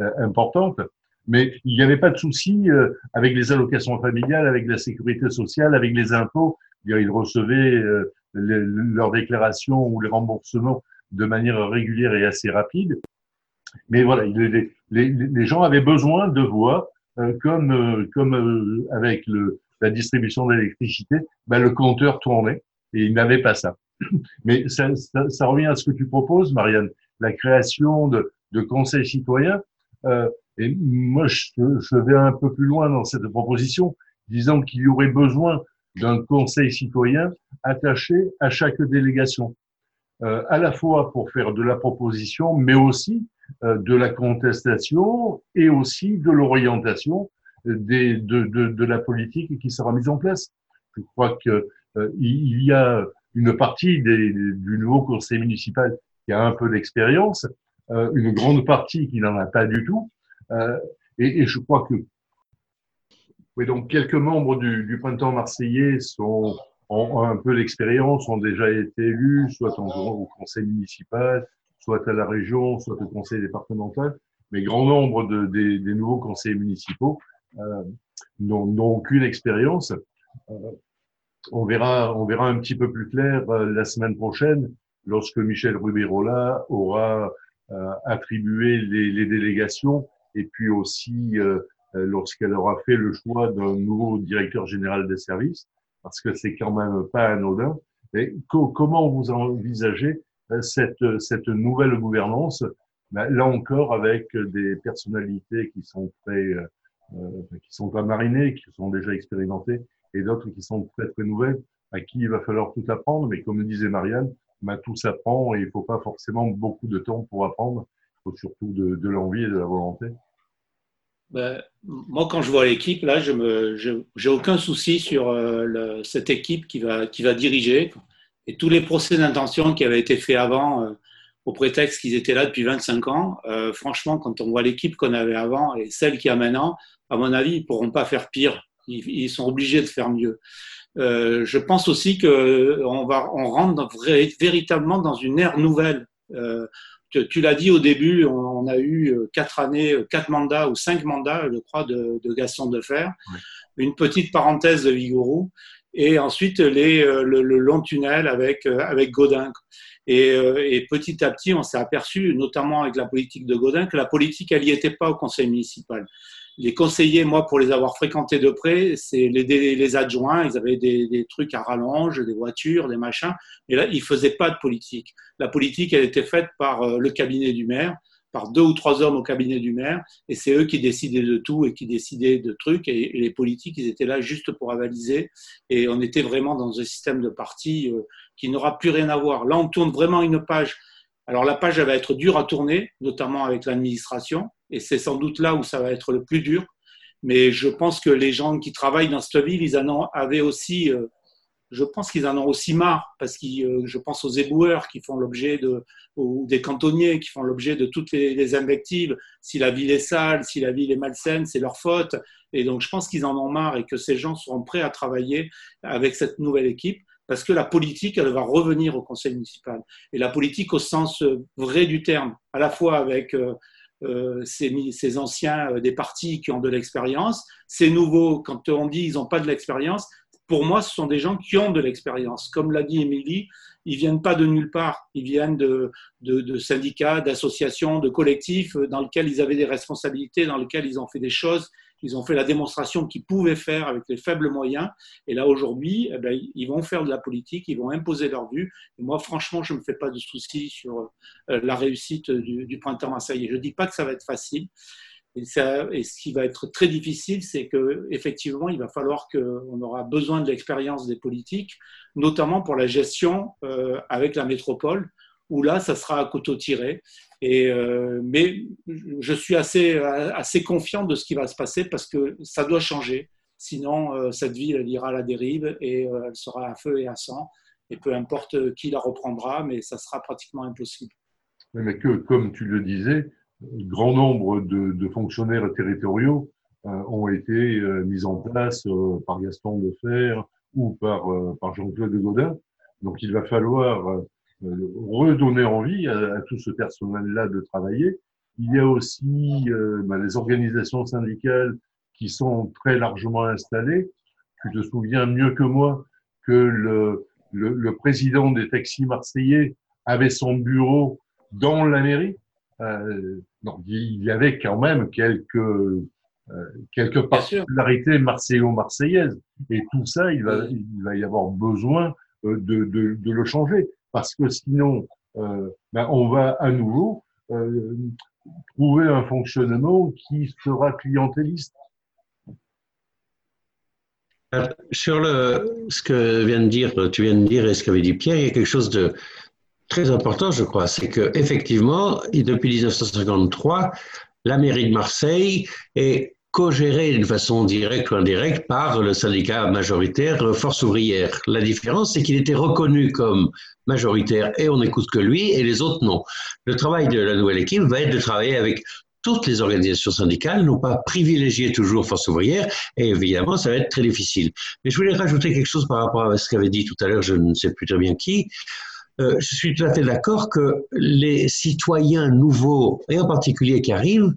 euh, importantes. Mais il n'y avait pas de souci euh, avec les allocations familiales, avec la sécurité sociale, avec les impôts. Il recevait euh, leurs déclarations ou les remboursements de manière régulière et assez rapide. Mais voilà, les, les, gens avaient besoin de voir, comme, comme avec le, la distribution d'électricité, ben, le compteur tournait et il n'avait pas ça. Mais ça, ça, revient à ce que tu proposes, Marianne, la création de, de conseils citoyens. Euh, et moi, je, je vais un peu plus loin dans cette proposition, disant qu'il y aurait besoin d'un conseil citoyen attaché à chaque délégation, euh, à la fois pour faire de la proposition, mais aussi euh, de la contestation et aussi de l'orientation de, la politique qui sera mise en place. Je crois que euh, il y a une partie du nouveau conseil municipal qui a un peu d'expérience, euh, une grande partie qui n'en a pas du tout, euh, et, je crois que oui, donc quelques membres du, printemps marseillais sont ont, un peu d'expérience, ont déjà été élus, soit en, au conseil municipal, soit à la région, soit au conseil départemental, mais grand nombre de, des, nouveaux conseillers municipaux n'ont aucune expérience. Euh, on verra, on verra un petit peu plus clair euh, la semaine prochaine lorsque Michel Rubirola aura euh, attribué les, les, délégations et puis aussi euh, lorsqu'elle aura fait le choix d'un nouveau directeur général des services, parce que c'est quand même pas anodin. Et comment vous envisagez cette, cette nouvelle gouvernance ben, Là encore, avec des personnalités qui sont très, euh, qui sont pas marinés, qui sont déjà expérimentés, et d'autres qui sont très très nouvelles, à qui il va falloir tout apprendre. Mais comme le disait Marianne, bah, tout s'apprend et il faut pas forcément beaucoup de temps pour apprendre. Il faut surtout de, l'envie et de la volonté. Ben, moi, quand je vois l'équipe, là, je j'ai aucun souci sur euh, cette équipe qui va, diriger. Et tous les procès d'intention qui avaient été faits avant, euh, au prétexte qu'ils étaient là depuis 25 ans, euh, franchement, quand on voit l'équipe qu'on avait avant et celle qu'il y a maintenant, à mon avis, ils pourront pas faire pire ils, sont obligés de faire mieux. Euh, je pense aussi que on va, on rentre dans, véritablement dans une ère nouvelle. Euh, tu, tu l'as dit au début, on, a eu euh, quatre années, euh, quatre mandats ou cinq mandats, je crois, de, de Gaston Defer. Oui. Une petite parenthèse de Vigouroux et ensuite les, euh, le, le, long tunnel avec, avec Godin. Et, et petit à petit, on s'est aperçu, notamment avec la politique de Godin, que la politique, elle n'y était pas au conseil municipal les conseillers, moi, pour les avoir fréquentés de près, c'est les, adjoints, ils avaient des, trucs à rallonge, des voitures, des machins, mais là, ils faisaient pas de politique. La politique, elle était faite par euh, le cabinet du maire, par deux ou trois hommes au cabinet du maire, et c'est eux qui décidaient de tout et qui décidaient de trucs, et, et, les politiques, ils étaient là juste pour avaliser, et on était vraiment dans un système de parti euh, qui n'aura plus rien à voir. Là, on tourne vraiment une page. Alors la page, elle va être dure à tourner, notamment avec l'administration, et c'est sans doute là où ça va être le plus dur. Mais je pense que les gens qui travaillent dans cette ville, ils en ont, avaient aussi, euh, je pense qu'ils en ont aussi marre, parce que euh, je pense aux éboueurs qui font l'objet de, ou des cantonniers qui font l'objet de toutes les, invectives. Si la ville est sale, si la ville est malsaine, c'est leur faute. Et donc je pense qu'ils en ont marre et que ces gens seront prêts à travailler avec cette nouvelle équipe parce que la politique, elle va revenir au conseil municipal. Et la politique au sens vrai du terme, à la fois avec euh, euh, ces, ces, anciens euh, des partis qui ont de l'expérience, ces nouveaux, quand on dit ils n'ont pas de l'expérience, pour moi, ce sont des gens qui ont de l'expérience. Comme l'a dit Émilie, ils viennent pas de nulle part. Ils viennent de, de, de syndicats, d'associations, de collectifs dans lesquels ils avaient des responsabilités, dans lesquels ils ont fait des choses ils ont fait la démonstration qu'ils pouvaient faire avec les faibles moyens. Et là, aujourd'hui, eh ben, ils vont faire de la politique, ils vont imposer leur vue. Et moi, franchement, je ne me fais pas de soucis sur euh, la réussite du, du printemps marseillais. Je ne dis pas que ça va être facile. Et, ça, et, ce qui va être très difficile, c'est que effectivement, il va falloir qu'on aura besoin de l'expérience des politiques, notamment pour la gestion euh, avec la métropole, où là, ça sera à couteau tiré. Et, euh, mais je suis assez, assez confiant de ce qui va se passer parce que ça doit changer. Sinon, euh, cette ville, elle ira à la dérive et euh, elle sera à feu et à sang. Et peu importe qui la reprendra, mais ça sera pratiquement impossible. Mais que, comme tu le disais, grand nombre de, de fonctionnaires territoriaux ont été mis en place par Gaston Defer ou par, par Jean-Claude Godin. Donc il va falloir redonner envie à, à, tout ce personnel-là de travailler. Il y a aussi euh, bah, les organisations syndicales qui sont très largement installées. Tu te souviens mieux que moi que le, le, le président des taxis marseillais avait son bureau dans la mairie. Euh, il y avait quand même quelques quelques particularités marseillo-marseillaises. Et tout ça, il va, il va y avoir besoin de, de, de le changer. Parce que sinon, ben on va à nouveau trouver un fonctionnement qui sera clientéliste. Euh, sur ce que vient de dire, tu viens de dire et ce qu'avait dit Pierre, il y a quelque chose de très important, je crois. C'est que effectivement, depuis 1953, la mairie de Marseille est co-gérée d'une façon directe ou indirecte par le syndicat majoritaire Force ouvrière. La différence, c'est qu'il était reconnu comme majoritaire et on n'écoute que lui et les autres non. Le travail de la nouvelle équipe va être de travailler avec toutes les organisations syndicales, non pas privilégier toujours Force ouvrière, et évidemment, ça va être très difficile. Mais je voulais rajouter quelque chose par rapport à ce qu'avait dit tout à l'heure, je ne sais plus très bien qui. Euh, je suis tout à fait d'accord que les citoyens nouveaux, et en particulier qui arrivent,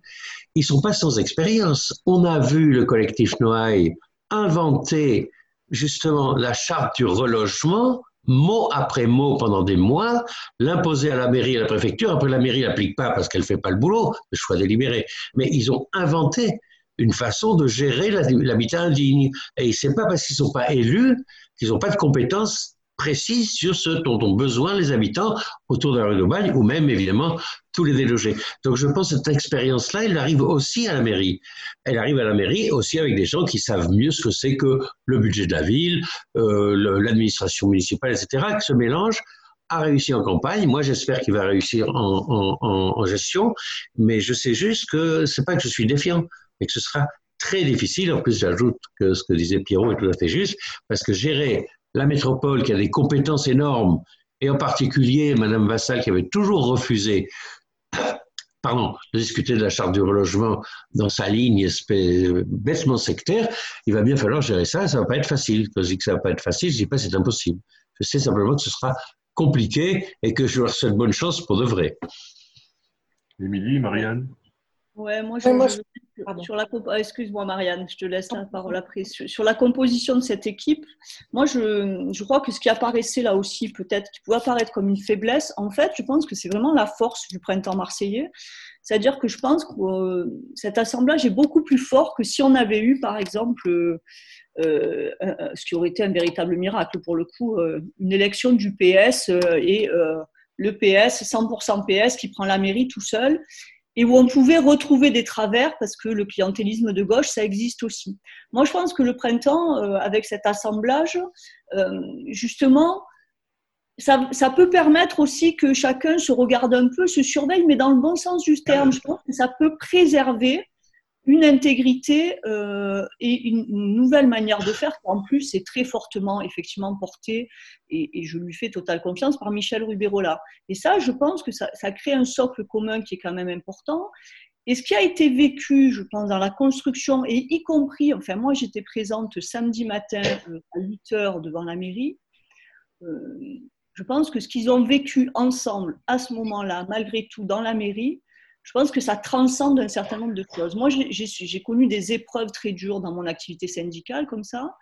ils sont pas sans expérience. On a vu le collectif Noailles inventer justement la charte du relogement mot après mot pendant des mois, l'imposer à la mairie et à la préfecture. Après, la mairie n'applique pas parce qu'elle fait pas le boulot, le choix délibéré. Mais ils ont inventé une façon de gérer l'habitat indigne. Et ce n'est pas parce qu'ils sont pas élus qu'ils n'ont pas de compétences précise sur ce dont ont besoin les habitants autour de la rue d'Aubagne ou même évidemment tous les délogés. Donc je pense que cette expérience-là, elle arrive aussi à la mairie. Elle arrive à la mairie aussi avec des gens qui savent mieux ce que c'est que le budget de la ville, euh, l'administration municipale, etc., qui se mélangent a réussi en campagne. Moi, j'espère qu'il va réussir en, en, gestion, mais je sais juste que c'est pas que je suis défiant, mais que ce sera très difficile. En plus, j'ajoute que ce que disait Pierrot est tout à fait juste, parce que gérer la métropole qui a des compétences énormes, et en particulier Madame Vassal qui avait toujours refusé pardon, de discuter de la charte du relogement dans sa ligne bêtement sectaire, il va bien falloir gérer ça, ça va pas être facile. Quand je dis que ça va pas être facile, je dis pas c'est impossible. Je sais simplement que ce sera compliqué et que je leur souhaite bonne chance pour de vrai. Émilie, Marianne? Ouais, moi, je, sur la ah, excuse-moi Marianne, je te laisse la parole après. Sur, la composition de cette équipe, moi je, je, crois que ce qui apparaissait là aussi, peut-être, qui pouvait apparaître comme une faiblesse, en fait, je pense que c'est vraiment la force du printemps marseillais. C'est-à-dire que je pense que euh, cet assemblage est beaucoup plus fort que si on avait eu, par exemple, euh, euh, ce qui aurait été un véritable miracle pour le coup, une élection du PS et le PS, 100% PS qui prend la mairie tout seul et où on pouvait retrouver des travers parce que le clientélisme de gauche, ça existe aussi. Moi, je pense que le printemps, euh, avec cet assemblage, euh, justement, ça, ça, peut permettre aussi que chacun se regarde un peu, se surveille, mais dans le bon sens du terme. Je pense que ça peut préserver une intégrité euh, et une, nouvelle manière de faire qui en plus est très fortement effectivement portée et, je lui fais totale confiance par Michel Ruberola. Et ça, je pense que ça, crée un socle commun qui est quand même important. Et ce qui a été vécu, je pense, dans la construction, et y compris, enfin moi j'étais présente samedi matin euh, à 8 heures devant la mairie, euh, je pense que ce qu'ils ont vécu ensemble à ce moment-là, malgré tout, dans la mairie, je pense que ça transcende un certain nombre de choses. Moi, j'ai connu des épreuves très dures dans mon activité syndicale comme ça.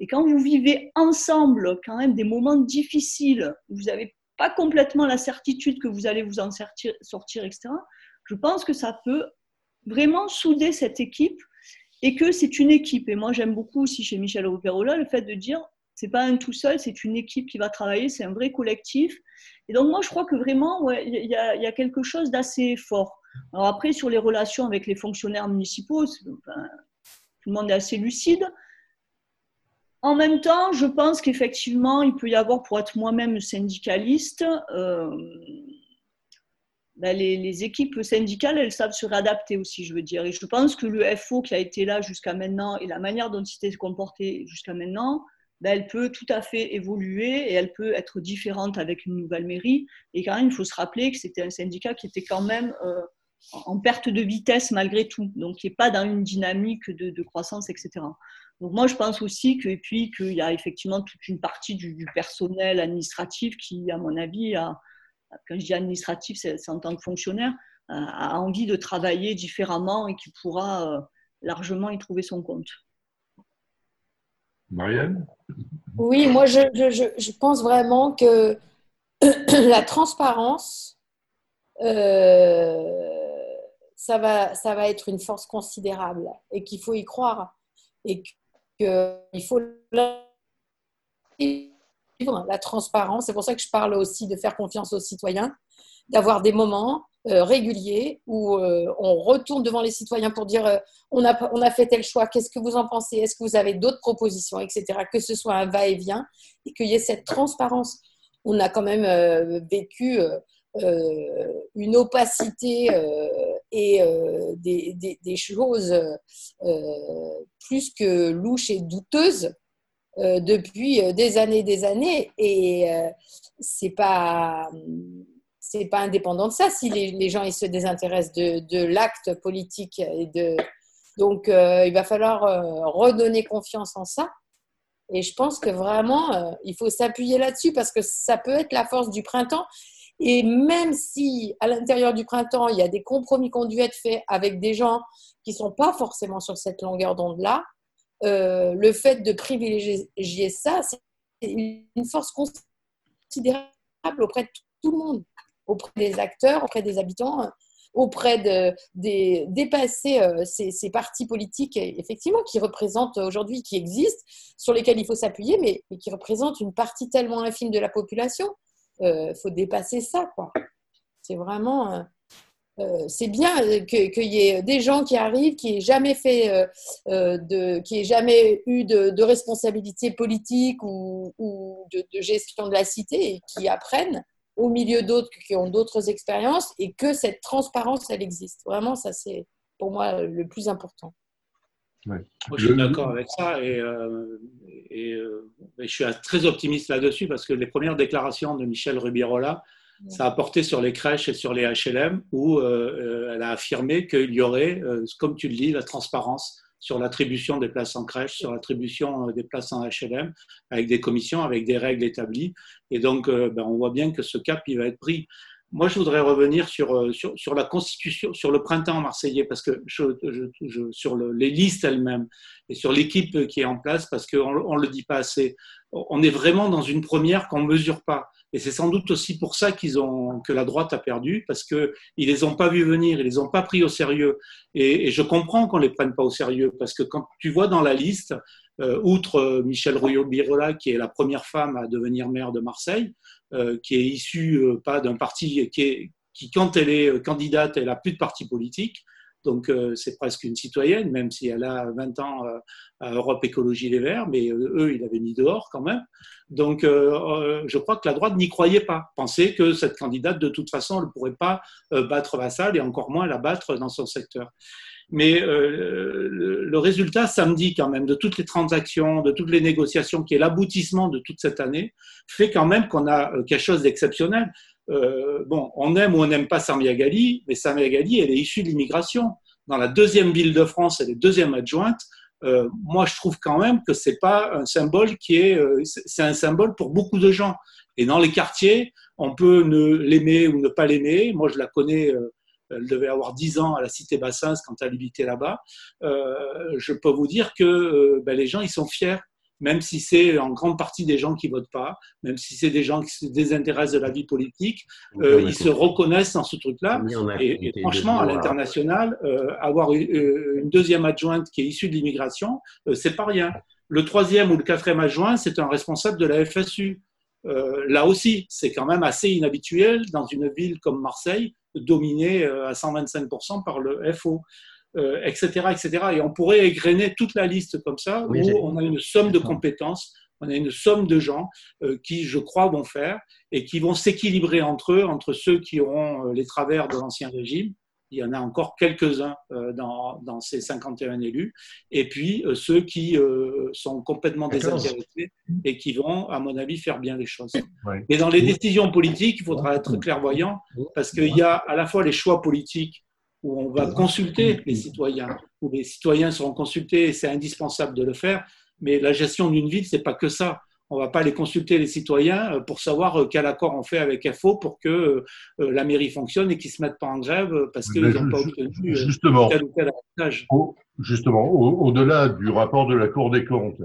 Et quand vous vivez ensemble quand même des moments difficiles, vous n'avez pas complètement la certitude que vous allez vous en sortir, etc., je pense que ça peut vraiment souder cette équipe et que c'est une équipe. Et moi, j'aime beaucoup aussi chez Michel Roperola le fait de dire c'est pas un tout seul, c'est une équipe qui va travailler, c'est un vrai collectif. Et donc, moi, je crois que vraiment, il y, a quelque chose d'assez fort. Alors après, sur les relations avec les fonctionnaires municipaux, tout le monde est assez lucide. En même temps, je pense qu'effectivement, il peut y avoir, pour être moi-même syndicaliste, euh, ben, les, équipes syndicales, elles savent se réadapter aussi, je veux dire. Et je pense que le FO qui a été là jusqu'à maintenant et la manière dont il s'est comporté jusqu'à maintenant, ben, elle peut tout à fait évoluer et elle peut être différente avec une nouvelle mairie. Et quand même, il faut se rappeler que c'était un syndicat qui était quand même euh, en perte de vitesse malgré tout, donc qui n'est pas dans une dynamique de, croissance, etc. Donc moi, je pense aussi que, et puis qu'il y a effectivement toute une partie du, personnel administratif qui, à mon avis, a, quand je dis administratif, c'est en tant que fonctionnaire, a envie de travailler différemment et qui pourra euh, largement y trouver son compte. Marianne? Oui, moi, je, je pense vraiment que la transparence, euh, ça va, ça va être une force considérable et qu'il faut y croire et qu'il faut la transparence. C'est pour ça que je parle aussi de faire confiance aux citoyens, d'avoir des moments euh, réguliers où euh, on retourne devant les citoyens pour dire euh, on, a, on a fait tel choix, qu'est-ce que vous en pensez, est-ce que vous avez d'autres propositions, etc. Que ce soit un va-et-vient et qu'il y ait cette transparence. On a quand même vécu une opacité et des, des, choses plus que louches et douteuses depuis des années des années. Et c'est pas c'est pas indépendant de ça. Si les, gens ils se désintéressent de, l'acte politique et de donc euh, il va falloir euh, redonner confiance en ça. Et je pense que vraiment euh, il faut s'appuyer là-dessus parce que ça peut être la force du printemps et même si à l'intérieur du printemps il y a des compromis qui ont dû être faits avec des gens qui sont pas forcément sur cette longueur d'onde là le fait de privilégier ça c'est une force considérable auprès de tout le monde auprès des acteurs, auprès des habitants, auprès de, des dépasser euh, ces, partis politiques, effectivement, qui représentent aujourd'hui, qui existent, sur lesquels il faut s'appuyer, mais, qui représentent une partie tellement infime de la population. Euh, faut dépasser ça, quoi. C'est vraiment. Euh, c'est bien qu'il y ait des gens qui arrivent, qui n'aient jamais fait de, aient jamais eu de, responsabilité politique ou, ou de, de, gestion de la cité et qui apprennent au milieu d'autres qui ont d'autres expériences et que cette transparence, elle existe. Vraiment, ça, c'est pour moi le plus important. Moi, je suis d'accord avec ça et, euh, euh, je suis très optimiste là-dessus parce que les premières déclarations de Michel Rubirola, ça a porté sur les crèches et sur les HLM où euh, elle a affirmé qu'il y aurait, comme tu le dis, la transparence sur l'attribution des places en crèche, sur l'attribution des places en HLM, avec des commissions, avec des règles établies. Et donc, euh, ben, on voit bien que ce cap, il va être pris. Moi, je voudrais revenir sur, euh, sur, sur la constitution, sur le printemps marseillais, parce que je, sur le, les listes elles-mêmes et sur l'équipe qui est en place, parce qu'on ne le dit pas assez. On est vraiment dans une première qu'on ne mesure pas. Et c'est sans doute aussi pour ça qu'ils ont, que la droite a perdu, parce qu'ils ne les ont pas vus venir, ils les ont pas pris au sérieux. Et, je comprends qu'on les prenne pas au sérieux, parce que quand tu vois dans la liste, euh, outre euh, Michel Rouillot-Birola, qui est la première femme à devenir maire de Marseille, euh, qui est issue euh, pas d'un parti, qui, est, qui quand elle est candidate, elle a plus de parti politique. Donc euh, c'est presque une citoyenne, même si elle a 20 ans euh, à Europe Écologie Les Verts, mais euh, eux, ils l'avaient mis dehors quand même. Donc je crois que la droite n'y croyait pas, pensait que cette candidate, de toute façon, ne pourrait pas battre Vassal et encore moins la battre dans son secteur. Mais le résultat samedi quand même de toutes les transactions, de toutes les négociations, qui est l'aboutissement de toute cette année, fait quand même qu'on a quelque chose d'exceptionnel. Euh, bon, on aime ou on n'aime pas Samia Gali, mais Samia Gali, elle est issue de l'immigration. Dans la deuxième ville de France, elle est deuxième adjointe. Euh, moi, je trouve quand même que c'est pas un symbole qui est, euh, c'est un symbole pour beaucoup de gens. Et dans les quartiers, on peut ne l'aimer ou ne pas l'aimer. Moi, je la connais. elle devait avoir 10 ans à la cité Bassins quand elle habitait là-bas. je peux vous dire que ben, les gens, ils sont fiers même si c'est en grande partie des gens qui votent pas, même si c'est des gens qui se désintéressent de la vie politique, euh, ils se reconnaissent dans ce truc-là. Et, franchement, à l'international, euh, avoir une, deuxième adjointe qui est issue de l'immigration, euh, c'est pas rien. Le troisième ou le quatrième adjoint, c'est un responsable de la FSU. là aussi, c'est quand même assez inhabituel dans une ville comme Marseille, dominée à 125% par le FO euh, etc. Et on pourrait égrener toute la liste comme ça, où on a une somme de compétences, on a une somme de gens euh, qui, je crois, vont faire et qui vont s'équilibrer entre eux, entre ceux qui auront euh, les travers de l'ancien régime. Il y en a encore quelques-uns dans, dans, ces 51 élus. Et puis ceux qui sont complètement désintéressés et qui vont, à mon avis, faire bien les choses. Mais dans les décisions politiques, il faudra être clairvoyant parce qu'il y a à la fois les choix politiques où on va consulter les citoyens, où les citoyens seront consultés, et c'est indispensable de le faire. Mais la gestion d'une ville, c'est pas que ça. On va pas aller consulter les citoyens euh, pour savoir euh, quel accord on fait avec FO pour que euh, la mairie fonctionne et qu'ils se mettent pas en grève parce qu'ils n'ont pas obtenu justement, tel ou tel avantage. Justement, au-delà du rapport de la Cour des comptes,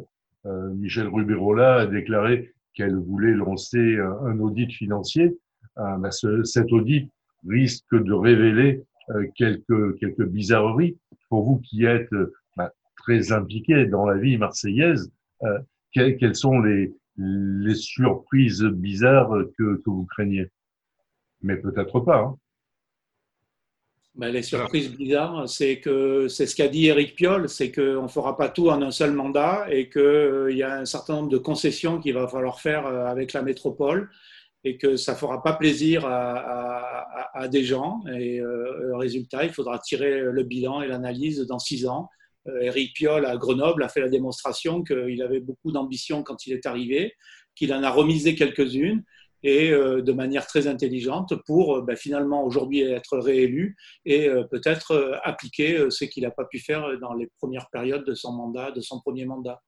Michel Rubirola a déclaré qu'elle voulait lancer un audit financier. Bah, cet audit risque de révéler quelques, quelques bizarreries. Pour vous qui êtes bah, très impliqués dans la vie marseillaise, quelles sont les, surprises bizarres que, vous craignez? Mais peut-être pas. Hein. Ben, les surprises bizarres, c'est ce qu'a dit Eric Piolle, c'est qu'on ne fera pas tout en un seul mandat et qu'il euh, y a un certain nombre de concessions qu'il va falloir faire euh, avec la métropole et que ça fera pas plaisir à, des gens. Et euh, résultat, il faudra tirer le bilan et l'analyse dans six ans. Eric Piolle à Grenoble a fait la démonstration qu'il avait beaucoup d'ambition quand il est arrivé, qu'il en a remisé quelques-unes et euh, de manière très intelligente pour euh, ben, finalement aujourd'hui être réélu et euh, peut-être appliquer ce qu'il n'a pas pu faire dans les premières périodes de son mandat, de son premier mandat.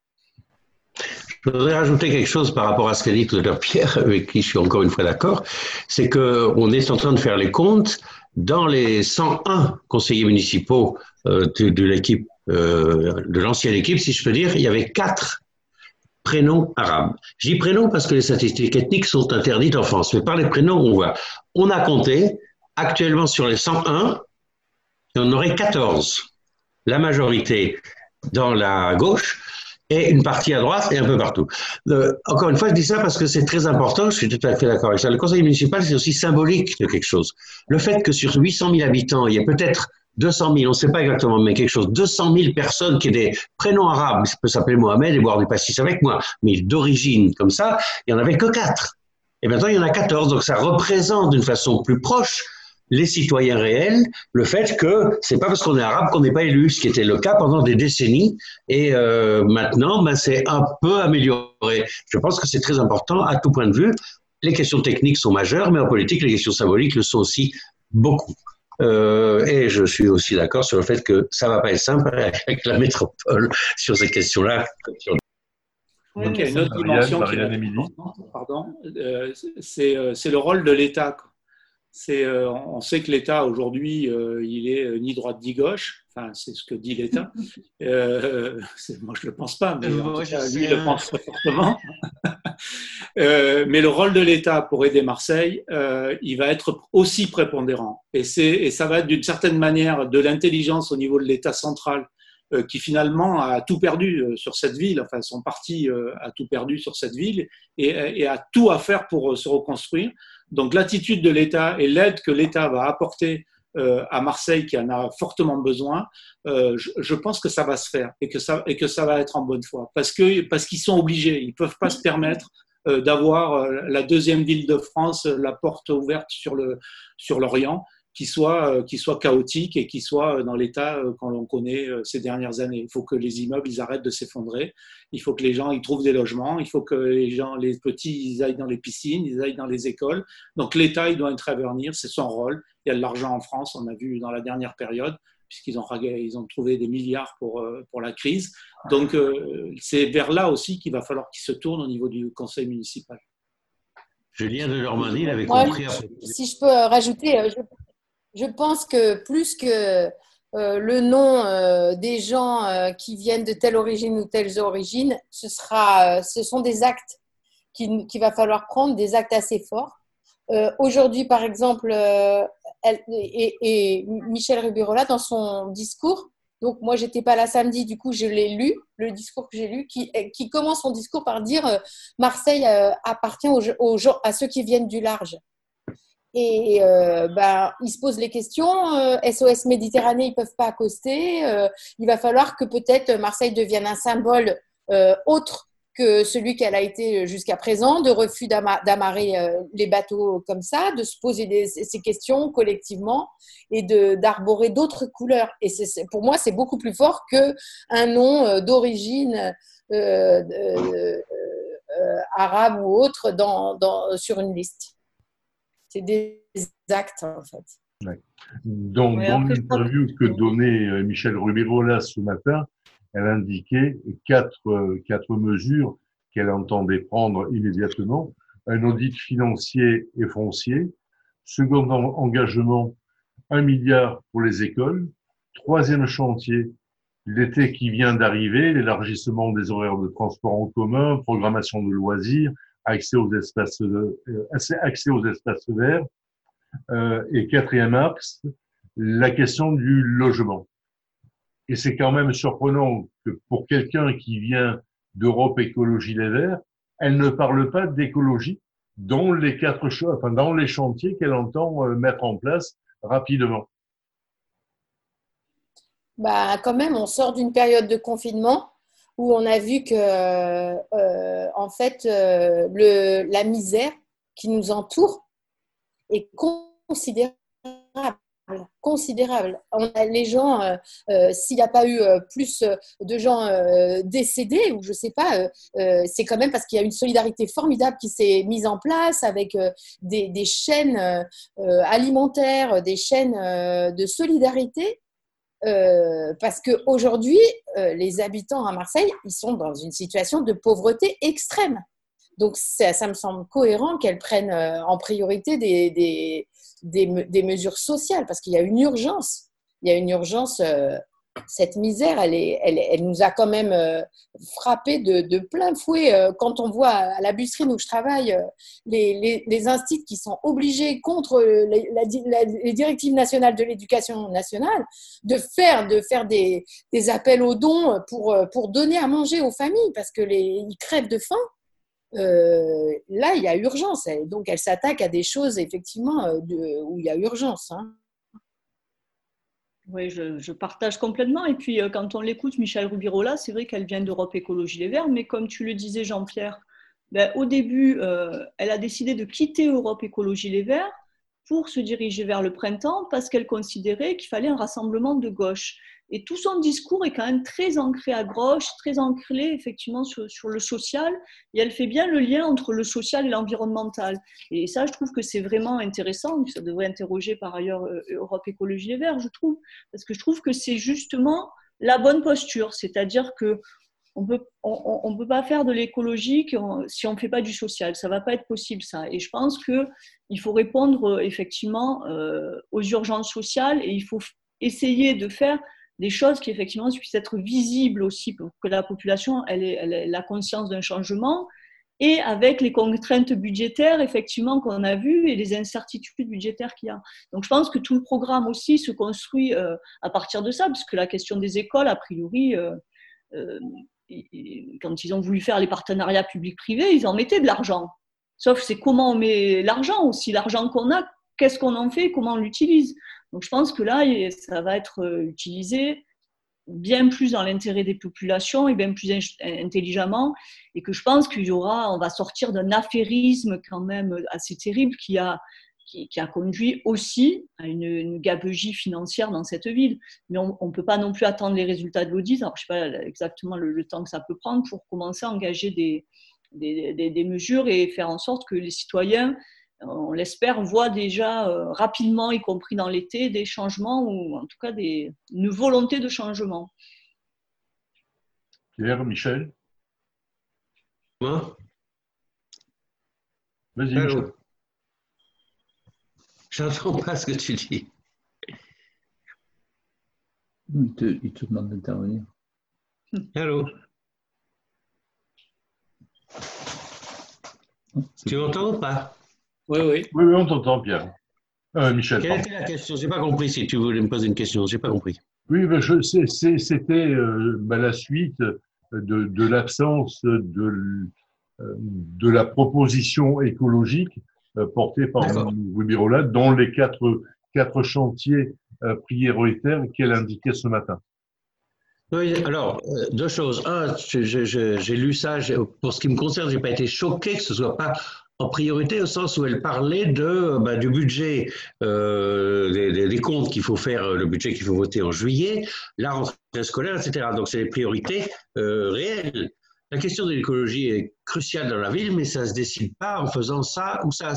Je voudrais rajouter quelque chose par rapport à ce qu'a dit tout à l'heure Pierre, avec qui je suis encore une fois d'accord, c'est qu'on est en train de faire les comptes dans les 101 conseillers municipaux de, l'équipe, de l'ancienne équipe, si je peux dire, il y avait quatre prénoms arabes. Je dis prénoms parce que les statistiques ethniques sont interdites en France, mais par les prénoms, on voit. On a compté actuellement sur les 101, et on aurait 14. La majorité dans la gauche et une partie à droite et un peu partout. Euh, encore une fois, je dis ça parce que c'est très important, je suis tout à fait d'accord avec ça. Le conseil municipal, c'est aussi symbolique de quelque chose. Le fait que sur 800 000 habitants, il y ait peut-être 200 000, on ne sait pas exactement, mais quelque chose, 200 000 personnes qui aient des prénoms arabes, ça peut s'appeler Mohamed et boire du pastis avec moi, mais d'origine comme ça, il n'y en avait que 4. Et maintenant, il y en a 14, donc ça représente d'une façon plus proche les citoyens réels, le fait que c'est pas parce qu'on est arabe qu'on n'est pas élu, ce qui était le cas pendant des décennies, et euh, maintenant, ben, c'est un peu amélioré. Je pense que c'est très important à tout point de vue. Les questions techniques sont majeures, mais en politique, les questions symboliques le sont aussi beaucoup. Euh, et je suis aussi d'accord sur le fait que ça va pas être simple avec la métropole sur ces questions-là. il y a une autre dimension qui est pardon, euh, euh, c'est le rôle de l'État. Euh, on sait que l'État aujourd'hui, euh, il est ni droite ni gauche. Enfin, c'est ce que dit l'État. Euh, moi, je ne le pense pas, mais lui, il le pense très fortement. mais le rôle de l'État pour aider Marseille, il va être aussi prépondérant. Et, et ça va être d'une certaine manière de l'intelligence au niveau de l'État central qui finalement a tout perdu sur cette ville, enfin son parti a tout perdu sur cette ville et, et a tout à faire pour se reconstruire. Donc l'attitude de l'État et l'aide que l'État va apporter euh, à Marseille, qui en a fortement besoin, euh, je, pense que ça va se faire et que ça, et que ça va être en bonne foi. Parce qu'ils sont obligés, ils ne peuvent pas se permettre euh, d'avoir la deuxième ville de France, la porte ouverte sur l'Orient. Qui soit, euh, qui soit chaotique et qui soit dans l'état euh, qu'on connaît euh, ces dernières années. Il faut que les immeubles ils arrêtent de s'effondrer. Il faut que les gens ils trouvent des logements. Il faut que les gens, les petits, ils aillent dans les piscines, ils aillent dans les écoles. Donc l'État il doit intervenir, c'est son rôle. Il y a de l'argent en France, on a vu dans la dernière période puisqu'ils ont, ils ont trouvé des milliards pour, pour la crise. Donc, c'est vers là aussi qu'il va falloir qu'ils se tournent au niveau du conseil municipal. Julien de Normandie avait compris. Si je peux rajouter, je pense que plus que euh, le nom euh, des gens euh, qui viennent de telle origine ou telle origine, ce, sont des actes qu'il qui va falloir prendre, des actes assez forts. Aujourd'hui, par exemple, Michel Rubirola, dans son discours, donc moi, j'étais pas là samedi, du coup, je l'ai lu, le discours que j'ai lu, qui, commence son discours par dire Marseille appartient à ceux qui viennent du large. Et euh, bah, ils se posent les questions. SOS euh, Méditerranée, ils ne peuvent pas accoster. Euh, il va falloir que peut-être Marseille devienne un symbole autre que celui qu'elle a été jusqu'à présent, de refus d'amarrer les bateaux comme ça, de se poser ces questions collectivement et d'arborer d'autres couleurs. Et pour moi, c'est beaucoup plus fort qu'un nom d'origine arabe ou autre sur une liste c'est des actes en fait. Donc, dans l'interview que donnait euh, Michel Rubirola ce matin, elle indiquait quatre, euh, quatre mesures qu'elle entendait prendre immédiatement. Un audit financier et foncier. Second engagement, un milliard pour les écoles. Troisième chantier, l'été qui vient d'arriver, l'élargissement des horaires de transport en commun, programmation de loisirs, accès aux espaces, euh, accès aux espaces verts. Euh, et quatrième axe, la question du logement. Et c'est quand même surprenant que pour quelqu'un qui vient d'Europe Écologie Les Verts, elle ne parle pas d'écologie dans les quatre enfin, dans les chantiers qu'elle entend euh, mettre en place rapidement. Bah, quand même, on sort d'une période de confinement où on a vu que, euh, en fait, euh, la misère qui nous entoure est considérable considérable. On a les gens, euh, s'il n'y a pas eu plus de gens décédés, ou je sais pas, c'est quand même parce qu'il y a une solidarité formidable qui s'est mise en place avec des, chaînes alimentaires, des chaînes de solidarité. Parce qu'aujourd'hui, les habitants à Marseille, ils sont dans une situation de pauvreté extrême. Donc, ça, me semble cohérent qu'elles prennent en priorité des, des, des, mesures sociales, parce qu'il y a une urgence. Il y a une urgence. Euh, cette misère, elle, est, elle, elle, nous a quand même euh, frappé de, plein fouet. Euh, quand on voit à la busserie où je travaille, les, les, les instituts qui sont obligés contre les, directives nationales de l'éducation nationale de faire, de faire des, des, appels aux dons pour, pour donner à manger aux familles parce que les, ils crèvent de faim. Euh, là, il y a urgence. Donc, elle s'attaque à des choses, effectivement, euh, où il y a urgence. Hein. Oui, je, partage complètement. Et puis, euh, quand on l'écoute, Michel Rubirola, c'est vrai qu'elle vient d'Europe Écologie Les Verts, mais comme tu le disais, Jean-Pierre, ben, au début, elle a décidé de quitter Europe Écologie Les Verts pour se diriger vers le printemps parce qu'elle considérait qu'il fallait un rassemblement de gauche. Et tout son discours est quand même très ancré à gauche, très ancré effectivement sur, le social. Et elle fait bien le lien entre le social et l'environnemental. Et ça, je trouve que c'est vraiment intéressant. Ça devrait interroger par ailleurs euh, Europe Écologie et Verts, je trouve. Parce que je trouve que c'est justement la bonne posture. C'est-à-dire que on peut, on, on peut pas faire de l'écologique si on ne fait pas du social. Ça va pas être possible, ça. Et je pense qu'il faut répondre euh, effectivement euh, aux urgences sociales et il faut essayer de faire des choses qui effectivement puissent être visibles aussi pour que la population ait, la conscience d'un changement et avec les contraintes budgétaires effectivement qu'on a vues et les incertitudes budgétaires qu'il y a. Donc je pense que tout le programme aussi se construit euh, à partir de ça, parce que la question des écoles, a priori, euh, euh, quand ils ont voulu faire les partenariats publics-privés, ils en mettaient de l'argent. Sauf c'est comment on met l'argent aussi, l'argent qu'on a, qu'est-ce qu'on en fait, comment on l'utilise. Donc je pense que là, ça va être euh, utilisé bien plus dans l'intérêt des populations et bien plus intelligemment, et que je pense qu'il y aura, on va sortir d'un affairisme quand même assez terrible qui a, qui, a conduit aussi à une, gabegie financière dans cette ville. Mais on ne peut pas non plus attendre les résultats de l'audit. Je ne sais pas exactement le, temps que ça peut prendre pour commencer à engager des, des, mesures et faire en sorte que les citoyens on l'espère, voit déjà euh, rapidement, y compris dans l'été, des changements ou en tout cas des, une volonté de changement. Pierre, Michel? Moi? Vas-y, Michel. J'entends pas ce que tu dis. Il te, il te demande d'intervenir. Allô? Tu m'entends ou pas? Oui, oui. Oui, oui, on t'entend, Pierre. Euh, Michel. Quelle était la question? J'ai pas compris si tu voulais me poser une question. J'ai pas compris. Oui, ben c'était euh, ben, la suite de, de l'absence de, euh, de la proposition écologique euh, portée par Wibirola dans les quatre, quatre chantiers prioritaires qu'elle indiquait ce matin. Oui, alors, deux choses. Un, j'ai lu ça, pour ce qui me concerne, je n'ai pas été choqué que ce ne soit pas en priorité au sens où elle parlait bah, du budget, euh, des, comptes qu'il faut faire, le budget qu'il faut voter en juillet, la rentrée scolaire, etc. Donc c'est des priorités euh, réelles. La question de l'écologie est cruciale dans la ville, mais ça ne se décide pas en faisant ça ou ça.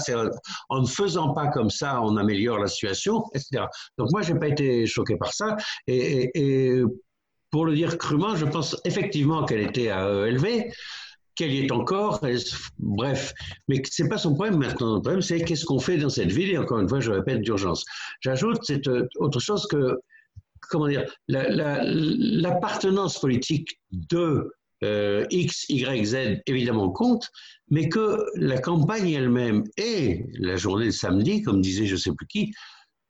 En ne faisant pas comme ça, on améliore la situation, etc. Donc moi, je n'ai pas été choqué par ça. Et, pour le dire crûment, je pense effectivement qu'elle était à ELV qu'elle y est encore, bref. Mais ce n'est pas son problème maintenant. Le problème, c'est qu'est-ce qu'on fait dans cette ville, et encore une fois, je répète, d'urgence. J'ajoute, c'est euh, autre chose que, comment dire, l'appartenance politique de euh, X, Y, Z, évidemment, compte, mais que la campagne elle-même et la journée de samedi, comme disait je ne sais plus qui,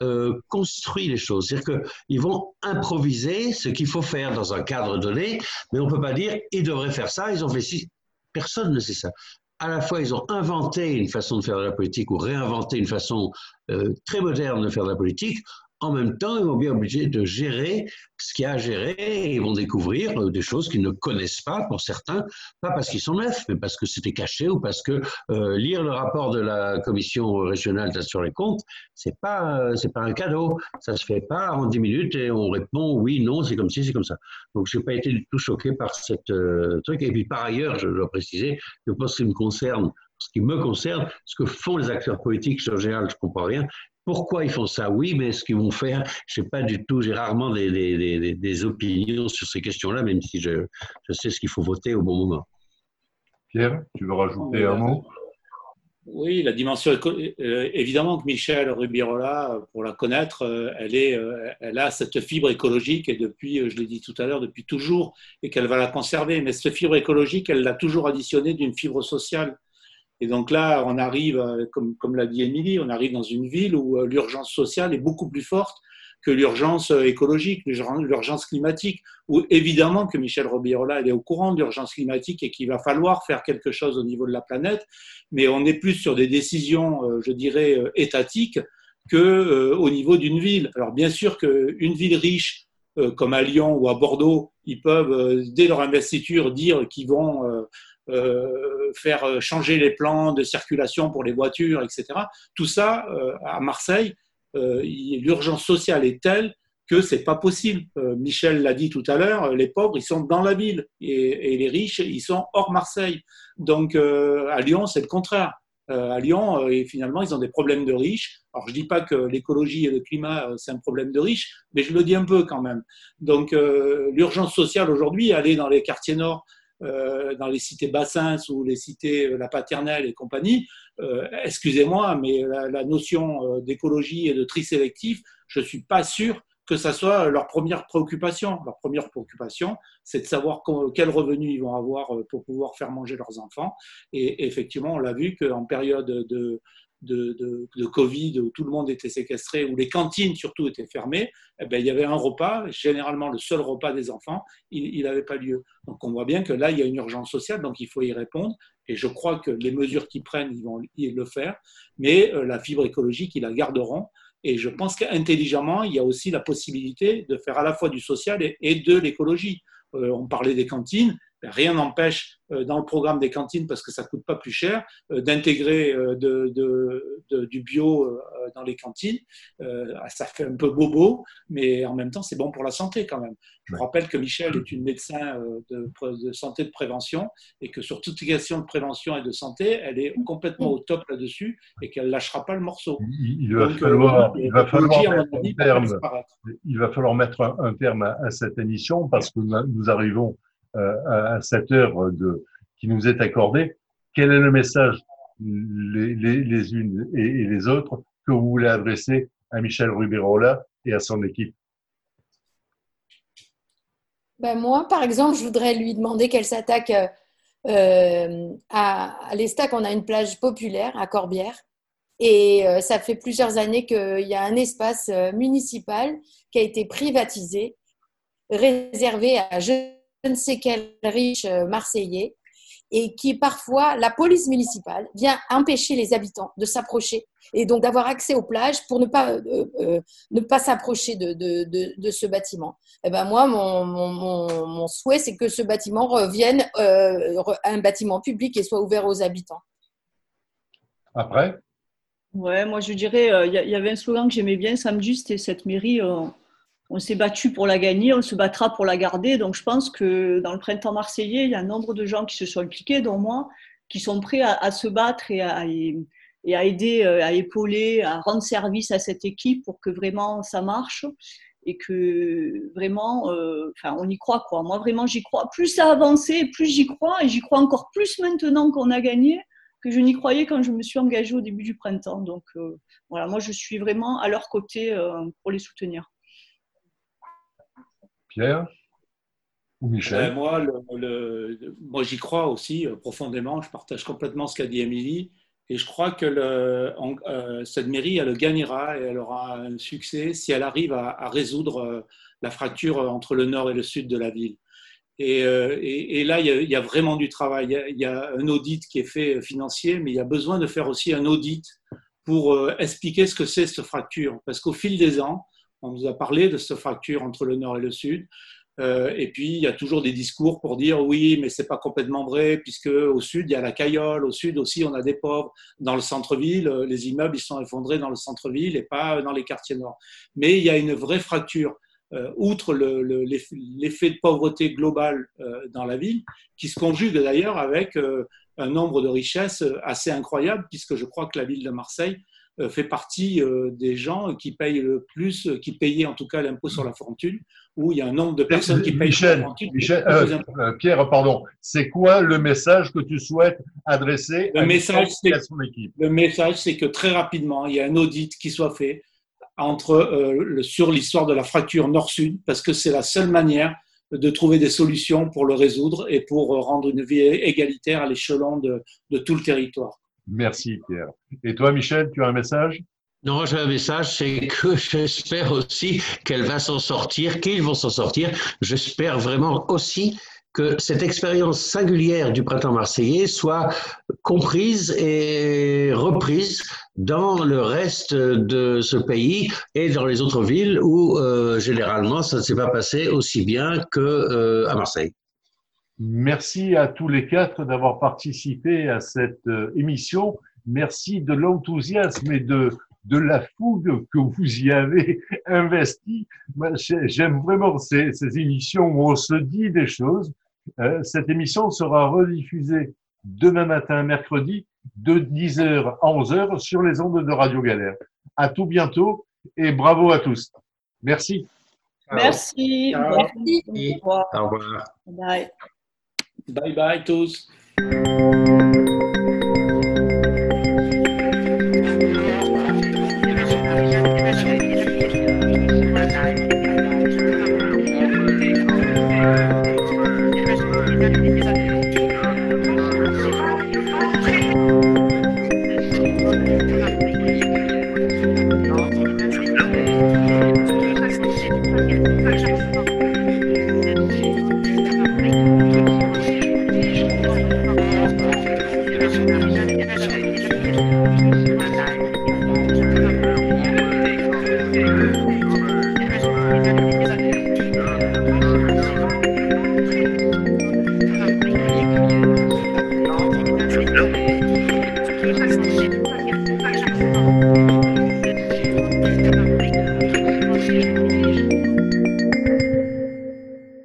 euh, construit les choses. C'est-à-dire qu'ils vont improviser ce qu'il faut faire dans un cadre donné, mais on ne peut pas dire ils devraient faire ça, ils ont fait ci. Personne ne sait ça. À la fois, ils ont inventé une façon de faire de la politique ou réinventé une façon euh, très moderne de faire de la politique en même temps, ils vont bien obligés de gérer ce qu'il y a à gérer et ils vont découvrir euh, des choses qu'ils ne connaissent pas pour certains, pas parce qu'ils sont neufs, mais parce que c'était caché ou parce que euh, lire le rapport de la commission régionale sur les comptes, c'est pas euh, pas un cadeau, ça se fait pas en 10 minutes et on répond oui, non, c'est comme ci, c'est comme ça. Donc j'ai pas été du tout choqué par cette truc et puis par ailleurs, je dois préciser que pour ce qui me concerne, ce qui me concerne, ce que font les acteurs politiques, en général, je comprends rien. Pourquoi ils font ça? Oui, mais ce qu'ils vont faire, je sais pas du tout. J'ai rarement des, des, des, opinions sur ces questions-là, même si je, je sais ce qu'il faut voter au bon moment. Pierre, tu veux rajouter un mot? Oui, la dimension euh, évidemment que Michel Rubirola, pour la connaître, euh, elle, est, euh, elle a cette fibre écologique et depuis, je l'ai dit tout à l'heure, depuis toujours, et qu'elle va la conserver. Mais cette fibre écologique, elle l'a toujours additionnée d'une fibre sociale. Et donc là, on arrive, euh, comme, l'a dit Émilie, on arrive dans une ville où euh, l'urgence sociale est beaucoup plus forte que l'urgence euh, écologique, l'urgence climatique, où évidemment que Michel Robirola est au courant de l'urgence climatique et qu'il va falloir faire quelque chose au niveau de la planète, mais on est plus sur des décisions, je dirais, étatiques que au niveau d'une ville. Alors bien sûr qu'une ville riche comme à Lyon ou à Bordeaux, ils peuvent, dès leur investiture, dire qu'ils vont faire euh, changer les plans de circulation pour les voitures, etc. Tout ça, euh, à Marseille, l'urgence sociale est telle que c'est pas possible. Michel l'a dit tout à l'heure, les pauvres, ils sont dans la ville et, les riches, ils sont hors Marseille. Donc à Lyon, c'est le contraire. à Lyon, et finalement, ils ont des problèmes de riches. Alors, je dis pas que l'écologie et le climat, c'est un problème de riches, mais je le dis un peu quand même. Donc, l'urgence sociale aujourd'hui, aller dans les quartiers nord, euh, dans les cités bassins ou les cités euh, la paternelle et compagnie, euh, excusez-moi, mais la, notion d'écologie et de tri sélectif, je ne suis pas sûr que ça soit leur première préoccupation. Leur première préoccupation, c'est de savoir quels revenus ils vont avoir pour pouvoir faire manger leurs enfants. Et effectivement, on l'a vu qu'en période de, de, Covid, où tout le monde était séquestré, où les cantines surtout étaient fermées, eh ben, il y avait un repas, généralement le seul repas des enfants, il n'avait pas lieu. Donc on voit bien que là, il y a une urgence sociale, donc il faut y répondre. Et je crois que les mesures qu'ils prennent, ils vont le faire. Mais euh, la fibre écologique, ils la garderont. Et je pense qu'intelligemment, il y a aussi la possibilité de faire à la fois du social et de l'écologie. Euh, on parlait des cantines, rien n'empêche euh, dans le programme des cantines, parce que ça coûte pas plus cher, euh, d'intégrer du bio dans les cantines. ça fait un peu bobo, mais en même temps, c'est bon pour la santé quand même. Je vous rappelle que Michel est une médecin de, santé de prévention et que sur toutes les questions de prévention et de santé, elle est complètement au top là-dessus et qu'elle lâchera pas le morceau. Il, va, falloir, il, va, falloir mettre un terme, il va falloir mettre un, terme à, cette émission parce que nous arrivons euh, à cette heure qui nous est accordée, quel est le message les, unes et, les autres que vous voulez adresser à Michel Rubirola et à son équipe? Ben Moi, par exemple, je voudrais lui demander qu'elle s'attaque euh, à, à l'Estac. On a une plage populaire à Corbière. Et euh, ça fait plusieurs années qu'il y a un espace euh, municipal qui a été privatisé, réservé à jeunes je ne sais quel riche euh, Marseillais et qui parfois, la police municipale vient empêcher les habitants de s'approcher et donc d'avoir accès aux plages pour ne pas, euh, euh, ne pas s'approcher de, de, de, ce bâtiment. Et eh ben moi, mon, mon, mon souhait, c'est que ce bâtiment revienne un bâtiment public et soit ouvert aux habitants. Après? Ouais, moi je dirais, il y, avait un slogan que j'aimais bien, samedi, c'était cette mairie on s'est battu pour la gagner, on se battra pour la garder. Donc je pense que dans le printemps marseillais, il y a un nombre de gens qui se sont impliqués, dont moi, qui sont prêts à, se battre et à, aider, euh, à épauler, à rendre service à cette équipe pour que vraiment ça marche et que vraiment, euh, enfin, on y croit quoi. Moi vraiment, j'y crois. Plus ça avancé, plus j'y crois et j'y crois encore plus maintenant qu'on a gagné que je n'y croyais quand je me suis engagée au début du printemps. Donc euh, voilà, moi je suis vraiment à leur côté pour les soutenir. Pierre ou Michel euh, Moi, moi j'y crois aussi euh, profondément. Je partage complètement ce qu'a dit Émilie. Et je crois que le, cette mairie, elle gagnera et elle aura un succès si elle arrive à, résoudre la fracture entre le nord et le sud de la ville. Et, là, il y, a, il y, a, vraiment du travail. Il y a un audit qui est fait financier, mais il y a besoin de faire aussi un audit pour expliquer ce que c'est cette fracture. Parce qu'au fil des ans, on nous a parlé de cette fracture entre le nord et le sud. Euh, et puis, il y a toujours des discours pour dire oui, mais c'est pas complètement vrai, puisque au sud, il y a la caillole, au sud aussi, on a des pauvres. Dans le centre-ville, euh, les immeubles, ils sont effondrés dans le centre-ville et pas dans les quartiers nord. Mais il y a une vraie fracture. Euh, outre l'effet de pauvreté globale dans la ville, qui se conjugue d'ailleurs avec un nombre de richesses assez incroyable, puisque je crois que la ville de Marseille fait partie euh, des gens qui payent le plus, euh, qui payaient en tout cas l'impôt sur la fortune, où il y a un nombre de personnes qui payent Michel, Michel Pierre, pardon, c'est quoi le message que tu souhaites adresser le à, message, à son équipe? Le message, c'est que très rapidement, il y a un audit qui soit fait entre, sur l'histoire de la fracture nord-sud, parce que c'est la seule manière de trouver des solutions pour le résoudre et pour rendre une vie égalitaire à l'échelon de, de tout le territoire. Merci Pierre. Et toi Michel, tu as un message? Non, j'ai un message, c'est que j'espère aussi qu'elle va s'en sortir, qu'ils vont s'en sortir. J'espère vraiment aussi que cette expérience singulière du printemps marseillais soit comprise et reprise dans le reste de ce pays et dans les autres villes où euh, généralement ça ne s'est pas passé aussi bien que euh, à Marseille. Merci à tous les quatre d'avoir participé à cette euh, émission. Merci de l'enthousiasme et de, de la fougue que vous y avez investi. J'aime vraiment ces, ces, émissions où on se dit des choses. Euh, cette émission sera rediffusée demain matin, mercredi, de 10h à 11h sur les ondes de Radio Galère. À tout bientôt et bravo à tous. Merci. Merci. Merci. Au revoir. Bye. Bye bye tous.